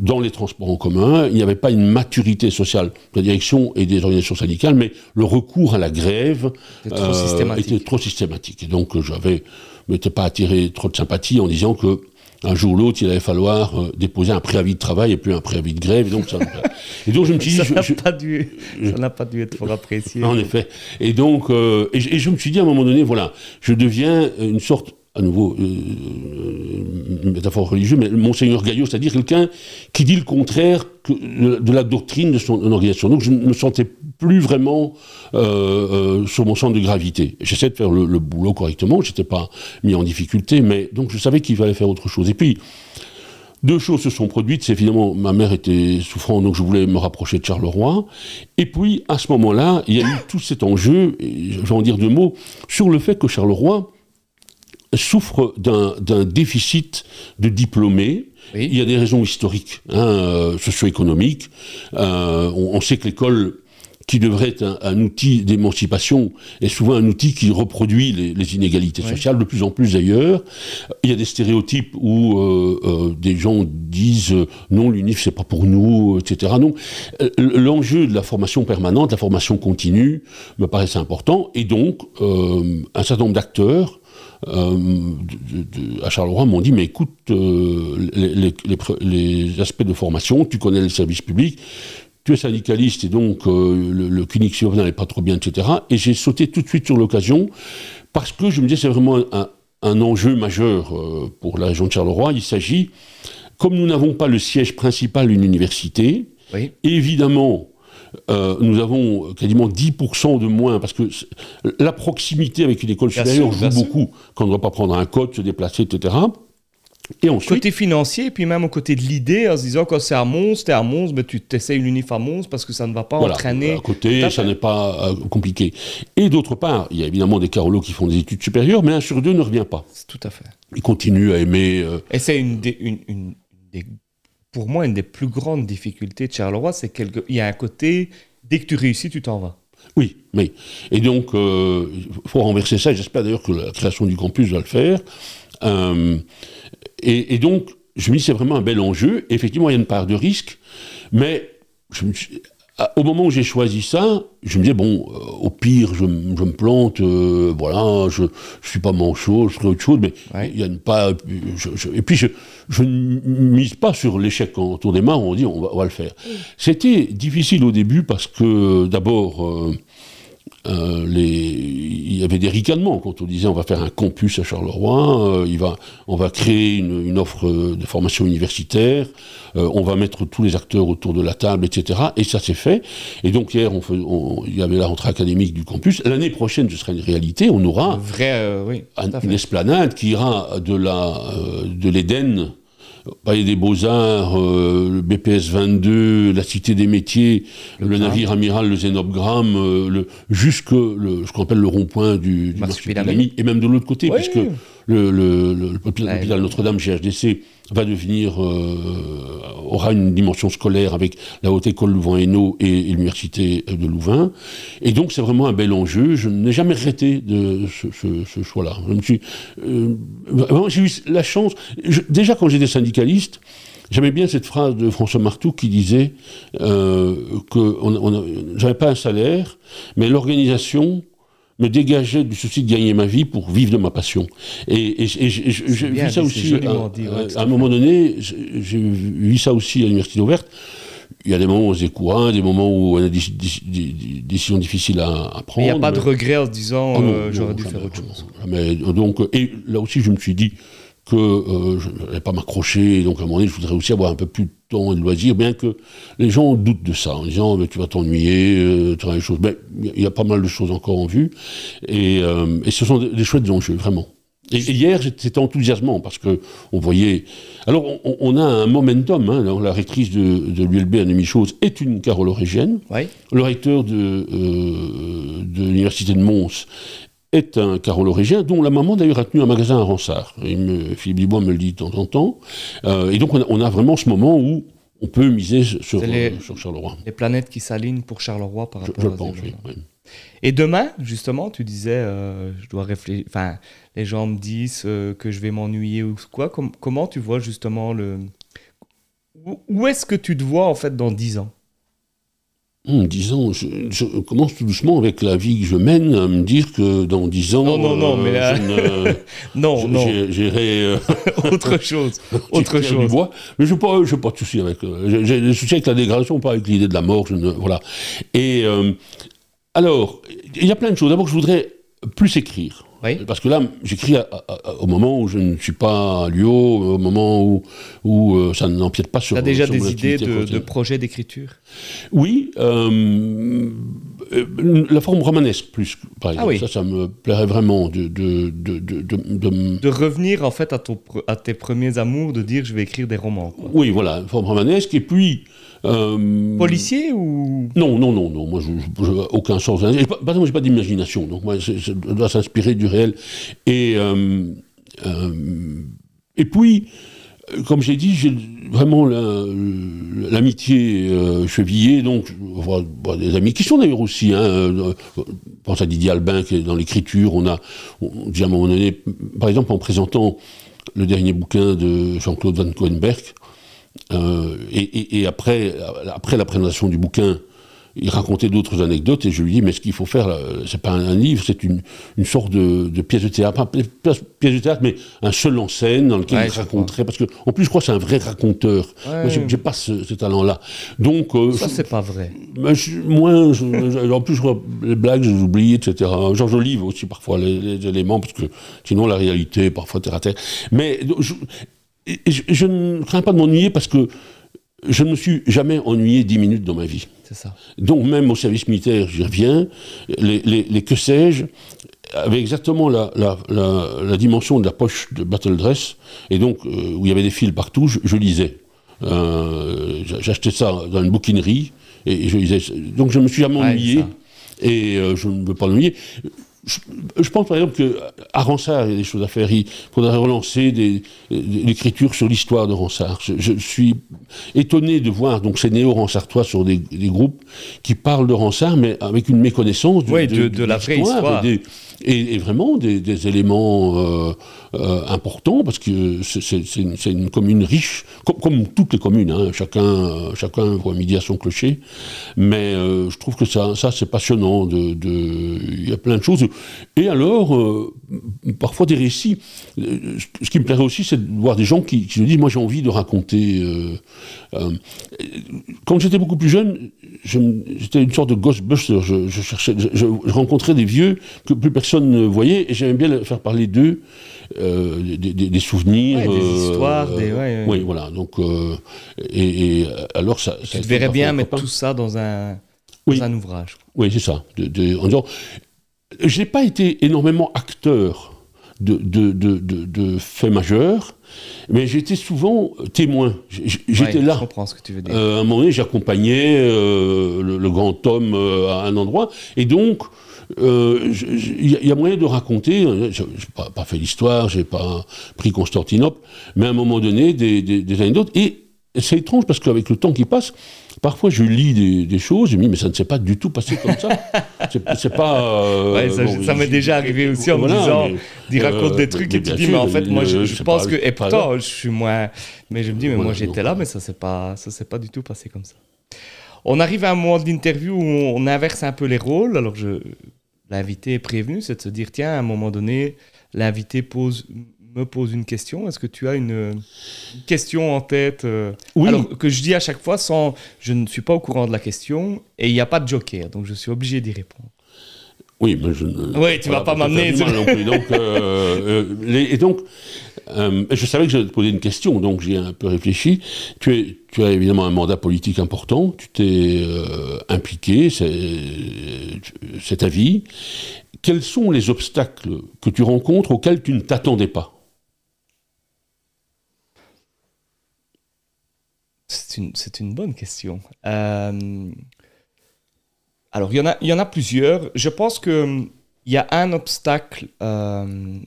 dans les transports en commun, il n'y avait pas une maturité sociale de la direction et des organisations syndicales, mais le recours à la grève euh, était trop systématique. Et donc j'avais m'étais pas attiré trop de sympathie en disant que un jour ou l'autre, il allait falloir euh, déposer un préavis de travail et puis un préavis de grève. Et donc, ça, et donc je me suis dit... Ça n'a pas, dû, pas dû être fort apprécié. En effet. Et donc, euh, et, je me suis dit à un moment donné, voilà, je deviens une sorte à nouveau, euh, une métaphore religieuse, mais Monseigneur Gaillot, c'est-à-dire quelqu'un qui dit le contraire de la doctrine de son organisation. Donc je ne me sentais plus vraiment euh, euh, sur mon centre de gravité. J'essaie de faire le, boulot correctement, je n'étais pas mis en difficulté, mais donc je savais qu'il fallait faire autre chose. Et puis, deux choses se sont produites. C'est évidemment, ma mère était souffrante, donc je voulais me rapprocher de Charleroi. Et puis, à ce moment-là, il y a eu tout cet enjeu, je vais en dire deux mots, sur le fait que Charleroi souffre d'un déficit de diplômés. Il y a des raisons historiques, hein, euh, socio-économiques. Euh, on, sait que l'école, qui devrait être un, outil d'émancipation, est souvent un outil qui reproduit les, inégalités sociales, de plus en plus d'ailleurs. Il y a des stéréotypes où euh, des gens disent non, l'UNIF c'est pas pour nous, etc. Non, l'enjeu de la formation permanente, la formation continue, me paraissait important, et donc un certain nombre d'acteurs euh, à Charleroi m'ont dit, mais écoute, euh, les, aspects de formation, tu connais le service public, tu es syndicaliste et donc euh, le, le clinique n'est pas trop bien, etc. Et j'ai sauté tout de suite sur l'occasion parce que je me disais c'est vraiment un, enjeu majeur pour la région de Charleroi. Il s'agit, comme nous n'avons pas le siège principal d'une université, évidemment, euh, nous avons quasiment 10% de moins, parce que la proximité avec une école supérieure joue beaucoup, quand on ne doit pas prendre un code, se déplacer, etc. Et ensuite, côté financier, et puis même au côté de l'idée, en se disant quand c'est à Mons, t'es à Mons, mais tu t'essayes une unif à Mons parce que ça ne va pas entraîner. À côté, ça n'est pas euh, compliqué. Et d'autre part, il y a évidemment des Carolos qui font des études supérieures, mais un sur deux ne revient pas. Tout à fait. Ils continuent à aimer. Euh, et c'est une, une, une des pour moi, une des plus grandes difficultés de Charleroi, c'est qu'il y a un côté, dès que tu réussis, tu t'en vas. Oui, mais. Et donc, il euh, faut renverser ça, j'espère d'ailleurs que la création du campus va le faire. Euh, et, donc, je me dis, c'est vraiment un bel enjeu. Effectivement, il y a une part de risque, mais je me suis, au moment où j'ai choisi ça, je me disais, bon, euh, au pire, je, me plante, euh, voilà, je ne suis pas manchot, je ferai autre chose, mais il y a pas. et puis, je ne mise pas sur l'échec quand on démarre, on dit, on va, on va le faire. C'était difficile au début parce que, d'abord, euh, euh, les, il y avait des ricanements quand on disait on va faire un campus à Charleroi, euh, il va, on va créer une, une, offre de formation universitaire, euh, on va mettre tous les acteurs autour de la table, etc. Et ça s'est fait. Et donc hier, on, il y avait la rentrée académique du campus. L'année prochaine, ce sera une réalité. On aura vrai, oui, une esplanade qui ira de l'Éden Palais des Beaux-Arts, euh, le BPS 22, la Cité des Métiers, le, navire amiral, le Zénobgramme, euh, le, jusque le, ce qu'on appelle le rond-point du, du et même de l'autre côté, puisque le, l'hôpital Notre-Dame GHDC va devenir, euh, aura une dimension scolaire avec la Haute École Louvain-Hainaut et, l'Université de Louvain. Et donc c'est vraiment un bel enjeu. Je n'ai jamais regretté de ce, choix-là. Euh, j'ai eu la chance, déjà quand j'étais syndicaliste, J'aimais bien cette phrase de François Martou qui disait euh, que j'avais pas un salaire, mais l'organisation me dégageait du souci de gagner ma vie pour vivre de ma passion. Et, j'ai vu ça aussi, à, un moment donné, j'ai vu ça aussi à l'Université ouverte. Il y a des moments où on se décourage, des moments où on a des, décisions difficiles à, prendre. Il n'y a pas de regret en se disant ah euh, j'aurais dû faire autre chose. Donc, et là aussi, je me suis dit, que euh, je n'allais pas m'accrocher, donc à un moment donné, je voudrais aussi avoir un peu plus de temps et de loisirs, bien que les gens doutent de ça, en disant mais tu vas t'ennuyer, euh, tu auras des choses. Mais il y a pas mal de choses encore en vue, et, euh, et ce sont des, chouettes enjeux, vraiment. Et, hier, c'était enthousiasmant parce que on voyait. Alors, on, a un momentum. Hein, la rectrice de, de l'ULB, Annemie Chose, est une carolorégienne. Oui. Le recteur de, euh, de l'université de Mons est un carolorégien dont la maman d'ailleurs a tenu un magasin à Ransard. Et me, Philippe Dubois me le dit de temps en temps. Euh, et donc, on a, on a, vraiment ce moment où on peut miser sur, les, euh, sur Charleroi. Les planètes qui s'alignent pour Charleroi par rapport je, à pense, oui, oui. Et demain, justement, tu disais, euh, je dois réfléchir. Enfin, les gens me disent euh, que je vais m'ennuyer ou quoi. Com comment tu vois justement le. Où est-ce que tu te vois en fait dans 10 ans? 10 ans, je, je, commence tout doucement avec la vie que je mène à me dire que dans 10 ans. Non, non, non, euh, mais là. je ne- non, je- non. j'ai- J'irai. euh, Autre chose. Autre chose. bois. Mais je n'ai pas, pas de souci avec. euh, J'ai j'ai des soucis avec la dégradation, pas avec l'idée de la mort. Je ne, voilà. Et euh, alors, il y a plein de choses. D'abord, je voudrais plus écrire. Oui. Parce que là, j'écris au moment où je ne suis pas à Lyon, au moment où, où euh, ça n'empiète pas sur. Tu as déjà des idées de, de projets d'écriture? Oui, euh, euh, la forme romanesque plus, par exemple. Ah oui. Ça, ça me plairait vraiment de, de, de, de, revenir en fait à, ton, pre- à tes premiers amours, de dire je vais écrire des romans. Quoi. Oui, voilà, forme romanesque. Et puis. Euh, Policier ou? Non, non, non, non. Moi, je n'ai aucun sens. Pas- Par exemple, j'ai pas d'imagination. Donc, moi, c'est- ça doit s'inspirer du réel. Et, euh, euh, et puis, comme j'ai dit, j'ai vraiment la- l'amitié euh, chevillée. Donc, je des amis qui sont d'ailleurs aussi. Hein, euh, je pense à Didier Albin qui est dans l'écriture. On a, on, dit à un moment donné, par exemple, en présentant le dernier bouquin de Jean-Claude Van Coenberg, euh, et, et- et après, après la présentation du bouquin, il racontait d'autres anecdotes et je lui dis mais ce qu'il faut faire, c'est pas un, un livre, c'est une, une sorte de, de pièce de théâtre, pas pi- pièce de théâtre, mais un seul en scène dans lequel Ouais, il raconterait. Parce que en plus, je crois que c'est un vrai raconteur. Ouais. Moi, j'ai pas ce, ce talent-là. Donc, euh, Ça, c'est pas vrai. je- je- en plus, je crois, les blagues, je les oublie, etc. Georges Olive aussi, parfois, les, les éléments, parce que sinon, la réalité, parfois, terre à terre. Mais je, et je, je ne crains pas de m'ennuyer parce que je ne me suis jamais ennuyé dix minutes dans ma vie. C'est ça. Donc, même au service militaire, j'y reviens, les, les- les que sais-je, avaient exactement la, la- la- la dimension de la poche de Battle Dress, et donc, euh, où il y avait des fils partout, je, je lisais. Euh, J'achetais ça dans une bouquinerie, et, je lisais. Donc, je me suis jamais ennuyé, et euh, je ne veux pas l'ennuyer. Je, je pense par exemple qu'à Ransard, il y a des choses à faire. Il faudrait relancer des- l'écriture sur l'histoire de Ransard. Je, je suis étonné de voir donc ces néo-ransartois sur des, des groupes qui parlent de Ransard, mais avec une méconnaissance de- de la vraie histoire. Et, des- et- vraiment des, éléments euh, euh, importants, parce que c'est- une, commune riche, comme, toutes les communes, hein. chacun, euh, chacun voit midi à son clocher, mais je trouve que ça, ça c'est passionnant, il y a plein de choses. Et alors, parfois des récits, ce qui me plairait aussi, c'est de voir des gens qui, qui se disent, moi j'ai envie de raconter... quand j'étais beaucoup plus jeune, je me- j'étais une sorte de ghostbuster. Je, cherchais, je rencontrais des vieux que plus personne ne voyait, et j'aimais bien faire parler d'eux, euh, des, des- des souvenirs, Ouais, des euh, histoires, des- ouais, ouais. Oui, voilà. Donc, euh, et, et, euh, alors ça. ça Tu a te été verrais bien mettre tout ça dans un, Oui. dans un ouvrage. Oui, c'est ça. De, de- en disant, j'ai pas été énormément acteur de, de, de, de- faits majeurs, mais j'étais souvent témoin. J'étais Ouais, là. Je comprends ce que tu veux dire. Euh, à un moment donné, j'accompagnais euh, le, le grand homme euh, à un endroit, et donc euh, il y, a- il y a moyen de raconter. euh, Je n'ai pas, pas fait l'histoire, j'ai pas pris Constantinople, mais à un moment donné, des, des- des anecdotes. Et c'est étrange parce qu'avec le temps qui passe, parfois je lis des, des choses, je me dis mais ça ne s'est pas du tout passé comme ça. c'est pas. euh, Ouais, ça, bon, ça m'est déjà arrivé aussi en me voilà, disant, mais, raconte euh, des trucs et tu dis, mais en fait, moi, je, euh, pense pas- que, et pourtant, je suis moins, mais je me dis, mais moi, j'étais là, euh, mais ça s'est pas, ça s'est pas du tout passé comme ça. On arrive à un moment d'interview où on inverse un peu les rôles. Alors, je, l'invité est prévenu, c'est de se dire, tiens, à un moment donné, l'invité pose, me pose une question. Est-ce que tu as une, une question en tête euh, Oui. Alors, que je dis à chaque fois sans, je ne suis pas au courant de la question et il n'y a pas de joker, donc je suis obligé d'y répondre. Oui, mais je ne. Oui, tu vas pas m'amener, tu-. Donc, euh, euh, les- et donc, euh, je savais que j'allais te poser une question, donc j'ai un peu réfléchi. Tu, es, tu as évidemment un mandat politique important, tu t'es euh, impliqué, c'est c'est ta vie. quels sont les obstacles que tu rencontres auxquels tu ne t'attendais pas? C'est une, bonne question. Alors, il y, en a, plusieurs. Je pense qu'il y a un obstacle euh,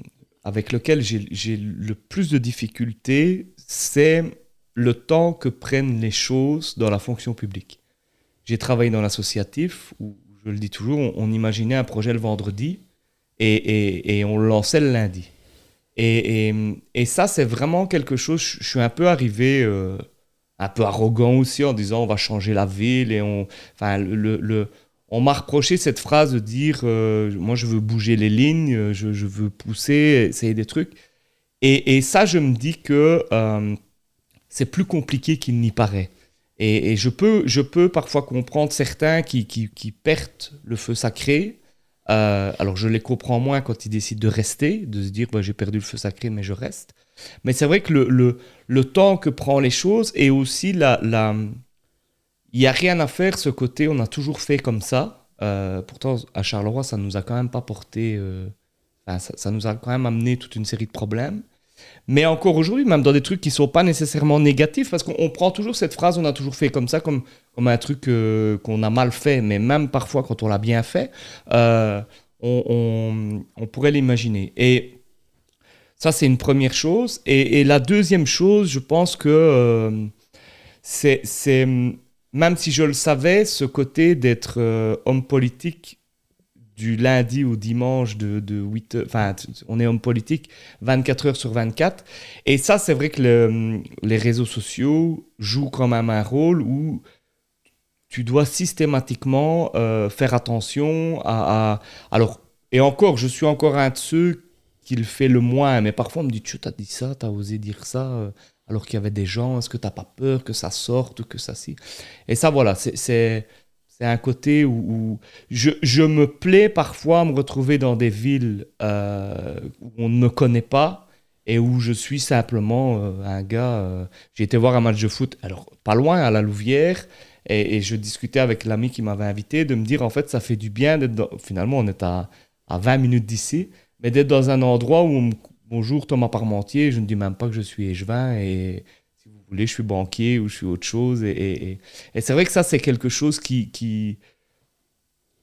avec lequel j'ai le plus de difficultés, c'est le temps que prennent les choses dans la fonction publique. J'ai travaillé dans l'associatif où, je le dis toujours, on, imaginait un projet le vendredi et, on le lançait le lundi. Et, ça, c'est vraiment quelque chose, je, suis un peu arrivé euh, un peu arrogant aussi en disant on va changer la ville et on... on m'a reproché cette phrase de dire euh, moi je veux bouger les lignes, je, veux pousser, essayer des trucs. Et, ça, je me dis que euh, c'est plus compliqué qu'il n'y paraît. Et, je, peux, je peux parfois comprendre certains qui, qui, perdent le feu sacré. Euh, alors je les comprends moins quand ils décident de rester, de se dire bah, j'ai perdu le feu sacré mais je reste. Mais c'est vrai que le, le, le, temps que prend les choses et aussi la... la... Il n'y a rien à faire ce côté, on a toujours fait comme ça. Euh, pourtant, à Charleroi, ça nous a quand même pas porté... Euh, ça, nous a quand même amené toute une série de problèmes. Mais encore aujourd'hui, même dans des trucs qui sont pas nécessairement négatifs, parce qu'on prend toujours cette phrase, on a toujours fait comme ça, comme, comme un truc euh, qu'on a mal fait, mais même parfois quand on l'a bien fait, on, on, pourrait l'imaginer. Et ça, c'est une première chose. Et, et, la deuxième chose, je pense que c'est, même si je le savais, ce côté d'être homme politique du lundi au dimanche de, de 8 heures, enfin, on est homme politique 24 heures sur 24. Et ça, c'est vrai que les réseaux sociaux jouent quand même un rôle où tu dois systématiquement euh, faire attention à, Alors, et encore, je suis encore un de ceux qui le fait le moins, mais parfois on me dit, tu as dit ça, tu as osé dire ça, euh, alors qu'il y avait des gens, est-ce que tu n'as pas peur que ça sorte, que ça si? Et ça, voilà, c'est un côté où, je, je, me plais parfois à me retrouver dans des villes euh, où on ne me connaît pas et où je suis simplement euh, un gars. Euh, j'ai été voir un match de foot, alors pas loin, à la Louvière, et, je discutais avec l'ami qui m'avait invité de me dire en fait, ça fait du bien d'être. Finalement, on est à, à 20 minutes d'ici, mais d'être dans un endroit où bonjour Thomas Parmentier, je ne dis même pas que je suis échevin et voulez, je suis banquier ou je suis autre chose. Et, c'est vrai que ça, c'est quelque chose qui, qui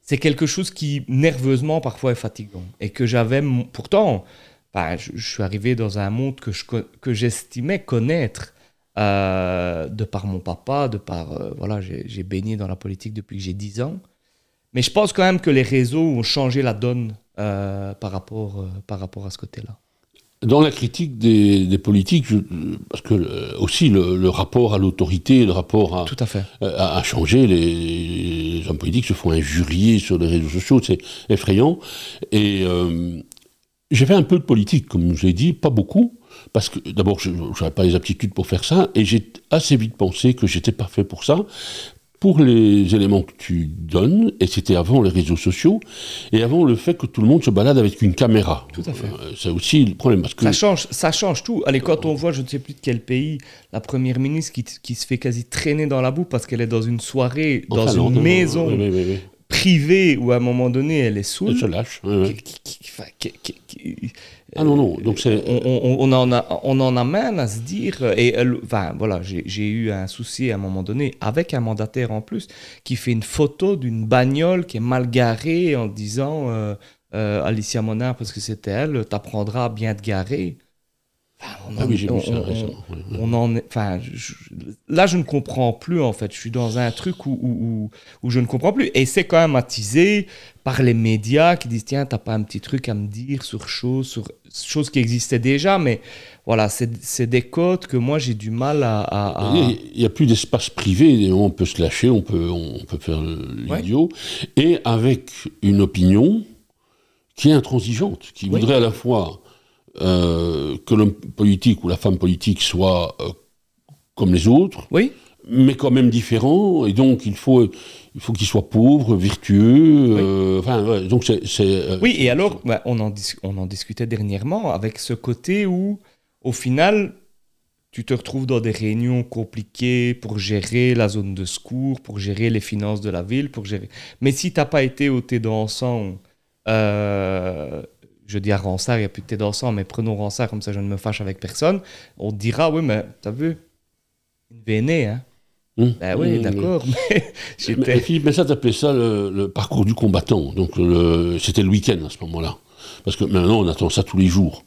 c'est quelque chose qui nerveusement parfois est fatigant et que j'avais pourtant. Ben, je, suis arrivé dans un monde que j'estimais connaître euh, de par mon papa, de par euh, voilà, j'ai, baigné dans la politique depuis que j'ai 10 ans. Mais je pense quand même que les réseaux ont changé la donne euh, par, rapport, par rapport à ce côté-là. Dans la critique des, politiques, parce que euh, aussi le, rapport à l'autorité, le rapport à, Tout à, fait. a, changé, les, hommes politiques se font injurier sur les réseaux sociaux, c'est effrayant. Et euh, j'ai fait un peu de politique, comme je l'ai dit, pas beaucoup, parce que d'abord, je n'avais pas les aptitudes pour faire ça, et j'ai assez vite pensé que j'étais parfait pour ça, pour les éléments que tu donnes, et c'était avant les réseaux sociaux, et avant le fait que tout le monde se balade avec une caméra. Tout à fait. Euh, c'est aussi le problème. Parce que... ça, change, ça change tout. Allez, quand on voit, je ne sais plus de quel pays, la première ministre qui, qui se fait quasi traîner dans la boue parce qu'elle est dans une soirée, dans une maison privée, où à un moment donné, elle est saoule. Elle se lâche. Qui, ah non, non, donc c'est... On, on, en a, on en amène à se dire, et enfin voilà, j'ai eu un souci à un moment donné avec un mandataire en plus qui fait une photo d'une bagnole qui est mal garée en disant euh, euh, Alicia Monard, parce que c'était elle, t'apprendras à bien te garer. Là, je ne comprends plus en fait. Je suis dans un truc où, où, où je ne comprends plus. Et c'est quand même attisé par les médias qui disent tiens, t'as pas un petit truc à me dire sur choses, sur choses qui existaient déjà, mais voilà, c'est des codes que moi j'ai du mal à. Il n'y a plus d'espace privé, on peut se lâcher, on peut, on peut faire l'idiot, et avec une opinion qui est intransigeante, qui voudrait à la fois euh, que l'homme politique ou la femme politique soit euh, comme les autres. Oui mais quand même différent, et donc il faut, il faut qu'il soit pauvre, vertueux. Euh, enfin, donc c'est. Oui, et alors, bah, on, en on en discutait dernièrement avec ce côté où, au final, tu te retrouves dans des réunions compliquées pour gérer la zone de secours, pour gérer les finances de la ville, pour gérer. Mais si tu n'as pas été au thé dansant euh, je dis à Ransard, il n'y a plus de thé dansant, mais prenons Ransard, comme ça je ne me fâche avec personne, on te dira, oui, mais t'as vu, une vénée, hein. Hum. Ben oui, Hum, d'accord, mais Mais, j'étais... Philippe Messat appelait ça le, le parcours du combattant. Donc c'était le week-end à ce moment-là. Parce que maintenant, on attend ça tous les jours.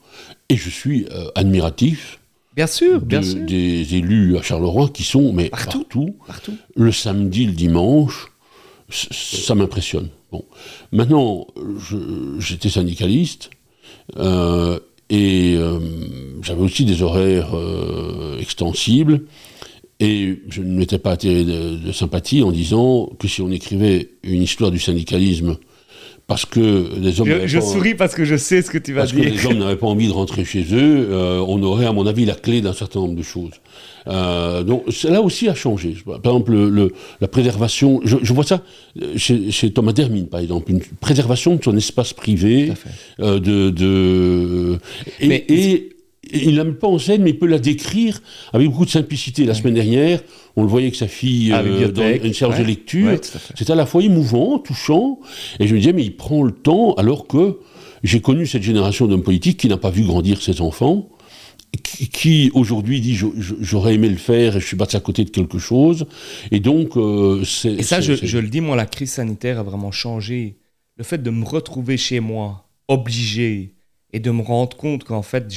Et je suis euh, admiratif Bien sûr, bien de- sûr, des élus à Charleroi qui sont mais Partout. partout, partout. le samedi, le dimanche. Ça m'impressionne. Bon. Maintenant, j'étais syndicaliste euh, et euh, j'avais aussi des horaires euh, extensibles. Et je ne m'étais pas attiré de, de sympathie en disant que si on écrivait une histoire du syndicalisme parce que les hommes Je, n'avaient je pas- souris parce que je sais ce que tu vas parce que les hommes n'avaient pas envie de rentrer chez eux, euh, on aurait, à mon avis, la clé d'un certain nombre de choses. Euh, donc, cela aussi a changé. Par exemple, le- le- la préservation, je, je vois ça chez, chez Thomas Dermine, par exemple, une préservation de son espace privé, euh, de, de et, Mais- et- il ne la met pas en scène, mais il peut la décrire avec beaucoup de simplicité. La semaine dernière, on le voyait avec sa fille euh, dans une séance ouais. de lecture. Ouais. C'était à la fois émouvant, touchant, et je me disais, mais il prend le temps, alors que j'ai connu cette génération d'hommes politiques qui n'a pas vu grandir ses enfants, qui, qui, aujourd'hui dit j'aurais aimé le faire et je suis passé à côté de quelque chose, et donc euh, c'est. Et ça, je, le dis, moi, la crise sanitaire a vraiment changé. Le fait de me retrouver chez moi, obligé, et de me rendre compte qu'en fait,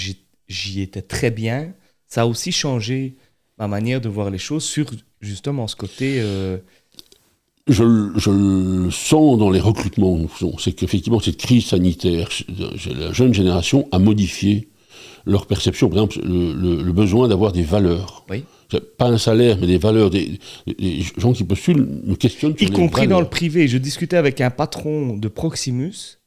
j'y- étais très bien, ça a aussi changé ma manière de voir les choses sur justement ce côté. euh, je, le- je le sens dans les recrutements que nous faisons, c'est qu'effectivement cette crise sanitaire, la jeune génération a modifié leur perception. Par exemple, le, le- le besoin d'avoir des valeurs. Oui. Pas un salaire, mais des valeurs. Des, des gens qui postulent me questionnent y compris dans le privé. Je discutais avec un patron de Proximus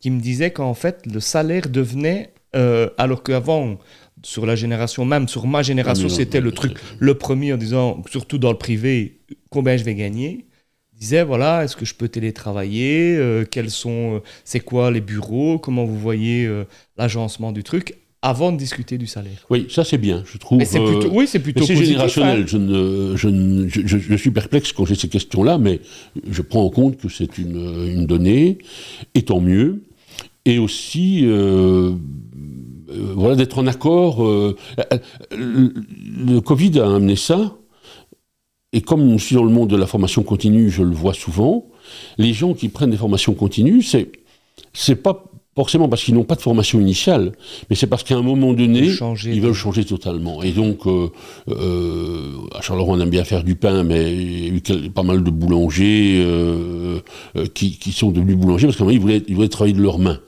qui me disait qu'en fait, le salaire devenait, euh, alors qu'avant, sur la génération, même sur ma génération, Ah, c'était le truc, le premier en disant, surtout dans le privé, combien je vais gagner. Disait, voilà, est-ce que je peux télétravailler euh, Quels sont, euh, c'est quoi les bureaux Comment vous voyez euh, l'agencement du truc Avant de discuter du salaire. Oui, ça c'est bien, je trouve. Mais c'est euh, plutôt, oui, c'est mais plutôt c'est générationnel. hein. Je, ne, je, ne- je- suis perplexe quand j'ai ces questions-là, mais je prends en compte que c'est une, une donnée, et tant mieux. Et aussi, euh, euh, voilà, d'être en accord. euh, le, le Covid a amené ça, et comme je suis dans le monde de la formation continue, je le vois souvent, les gens qui prennent des formations continues, c'est c'est pas forcément parce qu'ils n'ont pas de formation initiale, mais c'est parce qu'à un moment donné, Changer ils veulent changer totalement. Et donc, euh, euh, à Charleroi, on aime bien faire du pain, mais il y a eu pas mal de boulangers euh, qui, qui sont devenus boulangers parce qu'à un moment, ils voulaient, ils voulaient travailler de leurs mains.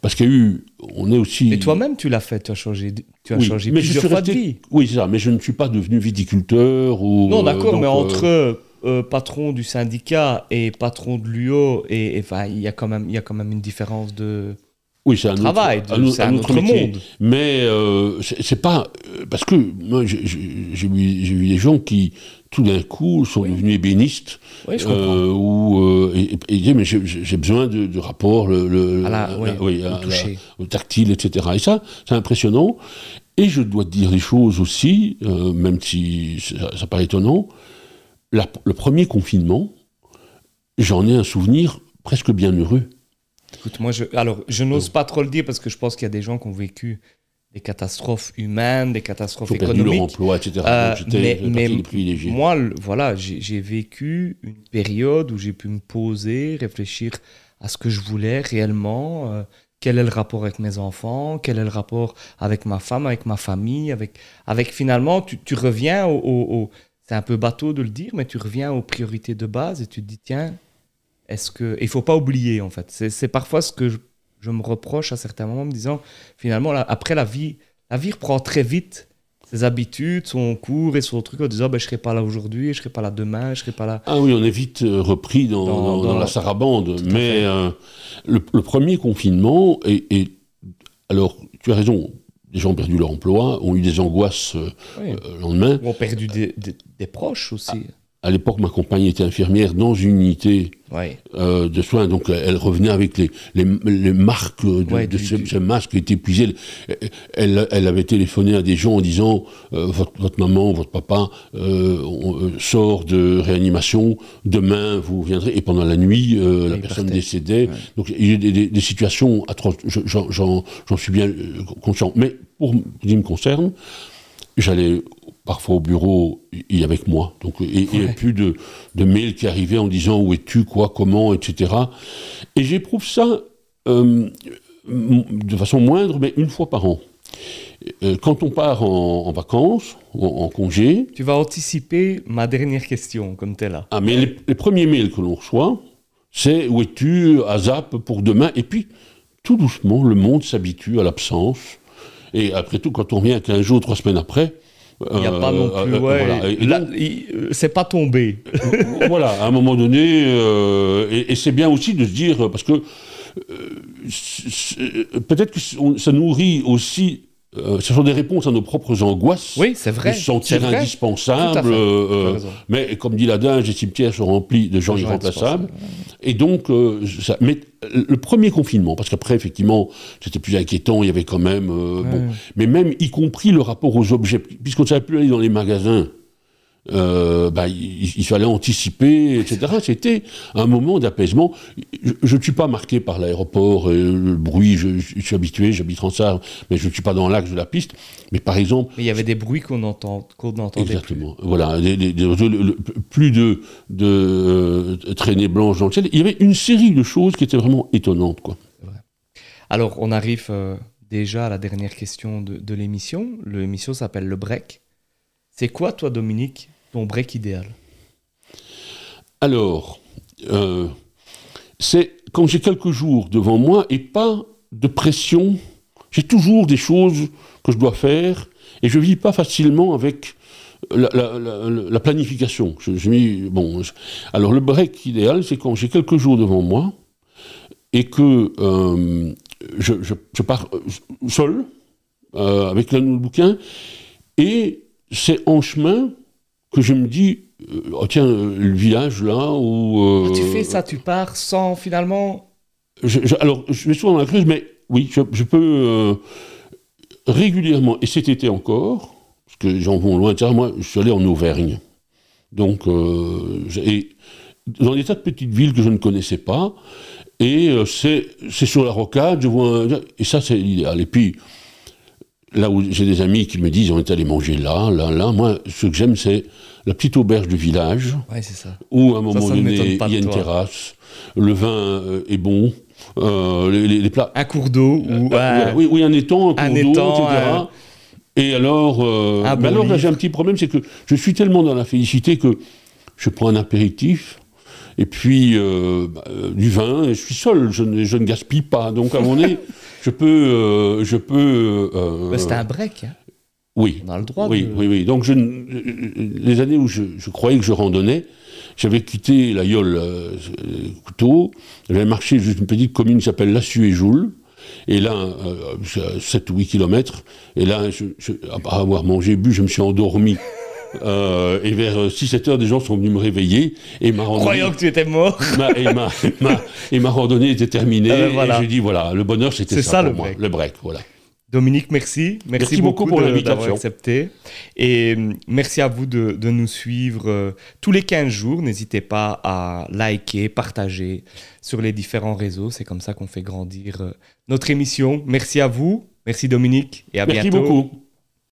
Parce qu'il y a eu, on est aussi... Et toi-même, tu l'as fait, tu as changé, de- tu as Oui, changé mais je plusieurs fois de vie. Oui, c'est ça, mais je ne suis pas devenu viticulteur ou... Non, d'accord, mais entre euh, patron du syndicat et patron de l'UO, et, il y a quand même, il y a quand même une différence de oui, c'est un travail, un autre- c'est un un autre monde. Mais euh, c'est pas parce que moi j'ai- vu, des gens qui tout d'un coup sont devenus ébénistes Oui, je comprends. euh, ou euh, et, disaient, mais j'ai- besoin de, de rapports le, le- À la- la- oui, oui, au à la- toucher. au tactile, etc. Et ça, c'est impressionnant. Et je dois te dire des choses aussi, euh, même si ça, ça paraît étonnant. La- le premier confinement, j'en ai un souvenir presque bien heureux. Écoute, moi, je, alors, je n'ose pas trop le dire parce que je pense qu'il y a des gens qui ont vécu des catastrophes humaines, des catastrophes Ils ont perdu leur économiques. emploi, etc. Euh, mais moi, le- voilà, j'ai j'ai vécu une période où j'ai pu me poser, réfléchir à ce que je voulais réellement, euh, quel est le rapport avec mes enfants, quel est le rapport avec ma femme, avec ma famille, avec, avec finalement, tu, tu reviens au, au- au- c'est un peu bateau de le dire, mais tu reviens aux priorités de base et tu te dis, tiens, est-ce que, il faut pas oublier en fait. C'est parfois ce que je, je me reproche à certains moments, en me disant, finalement, là, après la vie, la vie reprend très vite ses habitudes, son cours et son truc en disant ben, je serai pas là aujourd'hui, je serai pas là demain, je serai pas là. Ah oui, on est vite euh, repris dans, Dans- dans- dans- dans la sarabande. Mais euh, le, le premier confinement, et, alors tu as raison, les gens ont perdu leur emploi, ont eu des angoisses euh, Oui. euh, le lendemain. Ou ont perdu des, des- des proches aussi. À l'époque, ma compagne était infirmière dans une unité euh, de soins, donc elle revenait avec les, les, marques de, ce, masque qui était épuisé. Elle, elle, avait téléphoné à des gens en disant euh, votre, maman, votre papa euh, sort de réanimation, demain vous viendrez. Et pendant la nuit, la personne décédait. Donc il y a des, des, situations atroces, j'en suis bien conscient. Mais pour ce qui me concerne, j'allais parfois au bureau, il est avec moi. Donc, il n'y a plus de, de, mails qui arrivaient en disant où es-tu, quoi, comment, etc. Et j'éprouve ça euh, de façon moindre, mais une fois par an. Euh, quand on part en, vacances, en, en, congé. Tu vas anticiper ma dernière question, comme tu es là. Ah, mais les, premiers mails que l'on reçoit, c'est où es-tu, à Zap pour demain Et puis, tout doucement, le monde s'habitue à l'absence. Et après tout, quand on revient 15 jours, 3 semaines après, il n'y a pas non euh, plus. Euh, euh, c'est pas tombé. voilà, à un moment donné, et, c'est bien aussi de se dire, parce que peut-être que ça nourrit aussi euh, ce sont des réponses à nos propres angoisses. Oui, c'est vrai. Se sentir indispensable. Euh, euh, mais comme dit Ladin, les cimetières sont remplis de gens irremplaçables. Et donc, ça, mais le premier confinement, parce qu'après, effectivement, c'était plus inquiétant, il y avait quand même. bon, mais même, y compris le rapport aux objets, puisqu'on ne savait plus aller dans les magasins. Euh, bah, il, fallait anticiper, etc. C'était un moment d'apaisement. Je ne suis pas marqué par l'aéroport, le bruit, je, suis habitué, j'habite en Sarre, mais je ne suis pas dans l'axe de la piste. Mais par exemple... Mais il y avait des bruits qu'on entend, qu'on entendait Exactement. Voilà, plus de, de euh, traînées blanches dans le ciel. Il y avait une série de choses qui étaient vraiment étonnantes. Quoi. Alors, on arrive euh, déjà à la dernière question de, de l'émission. L'émission s'appelle Le Break. C'est quoi, toi, Dominique, ton break idéal Alors, euh, c'est quand j'ai quelques jours devant moi et pas de pression. J'ai toujours des choses que je dois faire et je vis pas facilement avec la, planification. Bon, alors le break idéal, c'est quand j'ai quelques jours devant moi et que euh, je, pars euh, seul avec le bouquin et c'est en chemin que je me dis, euh, oh, tiens, euh, le village là où... Euh, ah, tu fais ça, tu pars sans finalement... alors, je vais souvent dans la Creuse, mais oui, je, peux régulièrement, et cet été encore, parce que j'en vais loin, moi, je suis allé en Auvergne. Donc, et dans des tas de petites villes que je ne connaissais pas, et c'est sur la rocade, je vois et ça c'est l'idéal. Et puis, là où j'ai des amis qui me disent on est allé manger là, là, là. Moi, ce que j'aime, c'est la petite auberge du village. Ouais, c'est ça. Où à un moment donné, il y a une terrasse, le vin euh, est bon. Euh, les, plats. Un cours d'eau ou euh, oui, oui, un étang, un cours d'eau, etc. Et alors, mais alors là, j'ai un petit problème, c'est que je suis tellement dans la félicité que je prends un apéritif, et puis bah, du vin, et je suis seul, je ne, je ne gaspille pas. Donc à mon nez, je peux. Euh, je peux euh, bah, C'était un break. Hein. Oui. On a le droit oui, Oui, oui. Donc, je, les années où je, croyais que je randonnais, j'avais quitté la Yole euh, couteau, j'avais marché juste une petite commune qui s'appelle La et Joule. Et là, 7 ou 8 kilomètres, et là, je, après avoir mangé, bu, je me suis endormi. Et vers 6-7 heures, des gens sont venus me réveiller et ma randonnée. Croyant que tu étais mort. et, ma, randonnée était terminée. Ah ben et j'ai dit voilà, le bonheur c'était ça, pour le moi, break. le break. Voilà. Dominique, merci. Merci, beaucoup, pour l'invitation. accepté. Et euh, merci à vous de, de nous suivre euh, tous les 15 jours. N'hésitez pas à liker, partager sur les différents réseaux. C'est comme ça qu'on fait grandir euh, notre émission. Merci à vous. Merci Dominique et à bientôt. Merci beaucoup.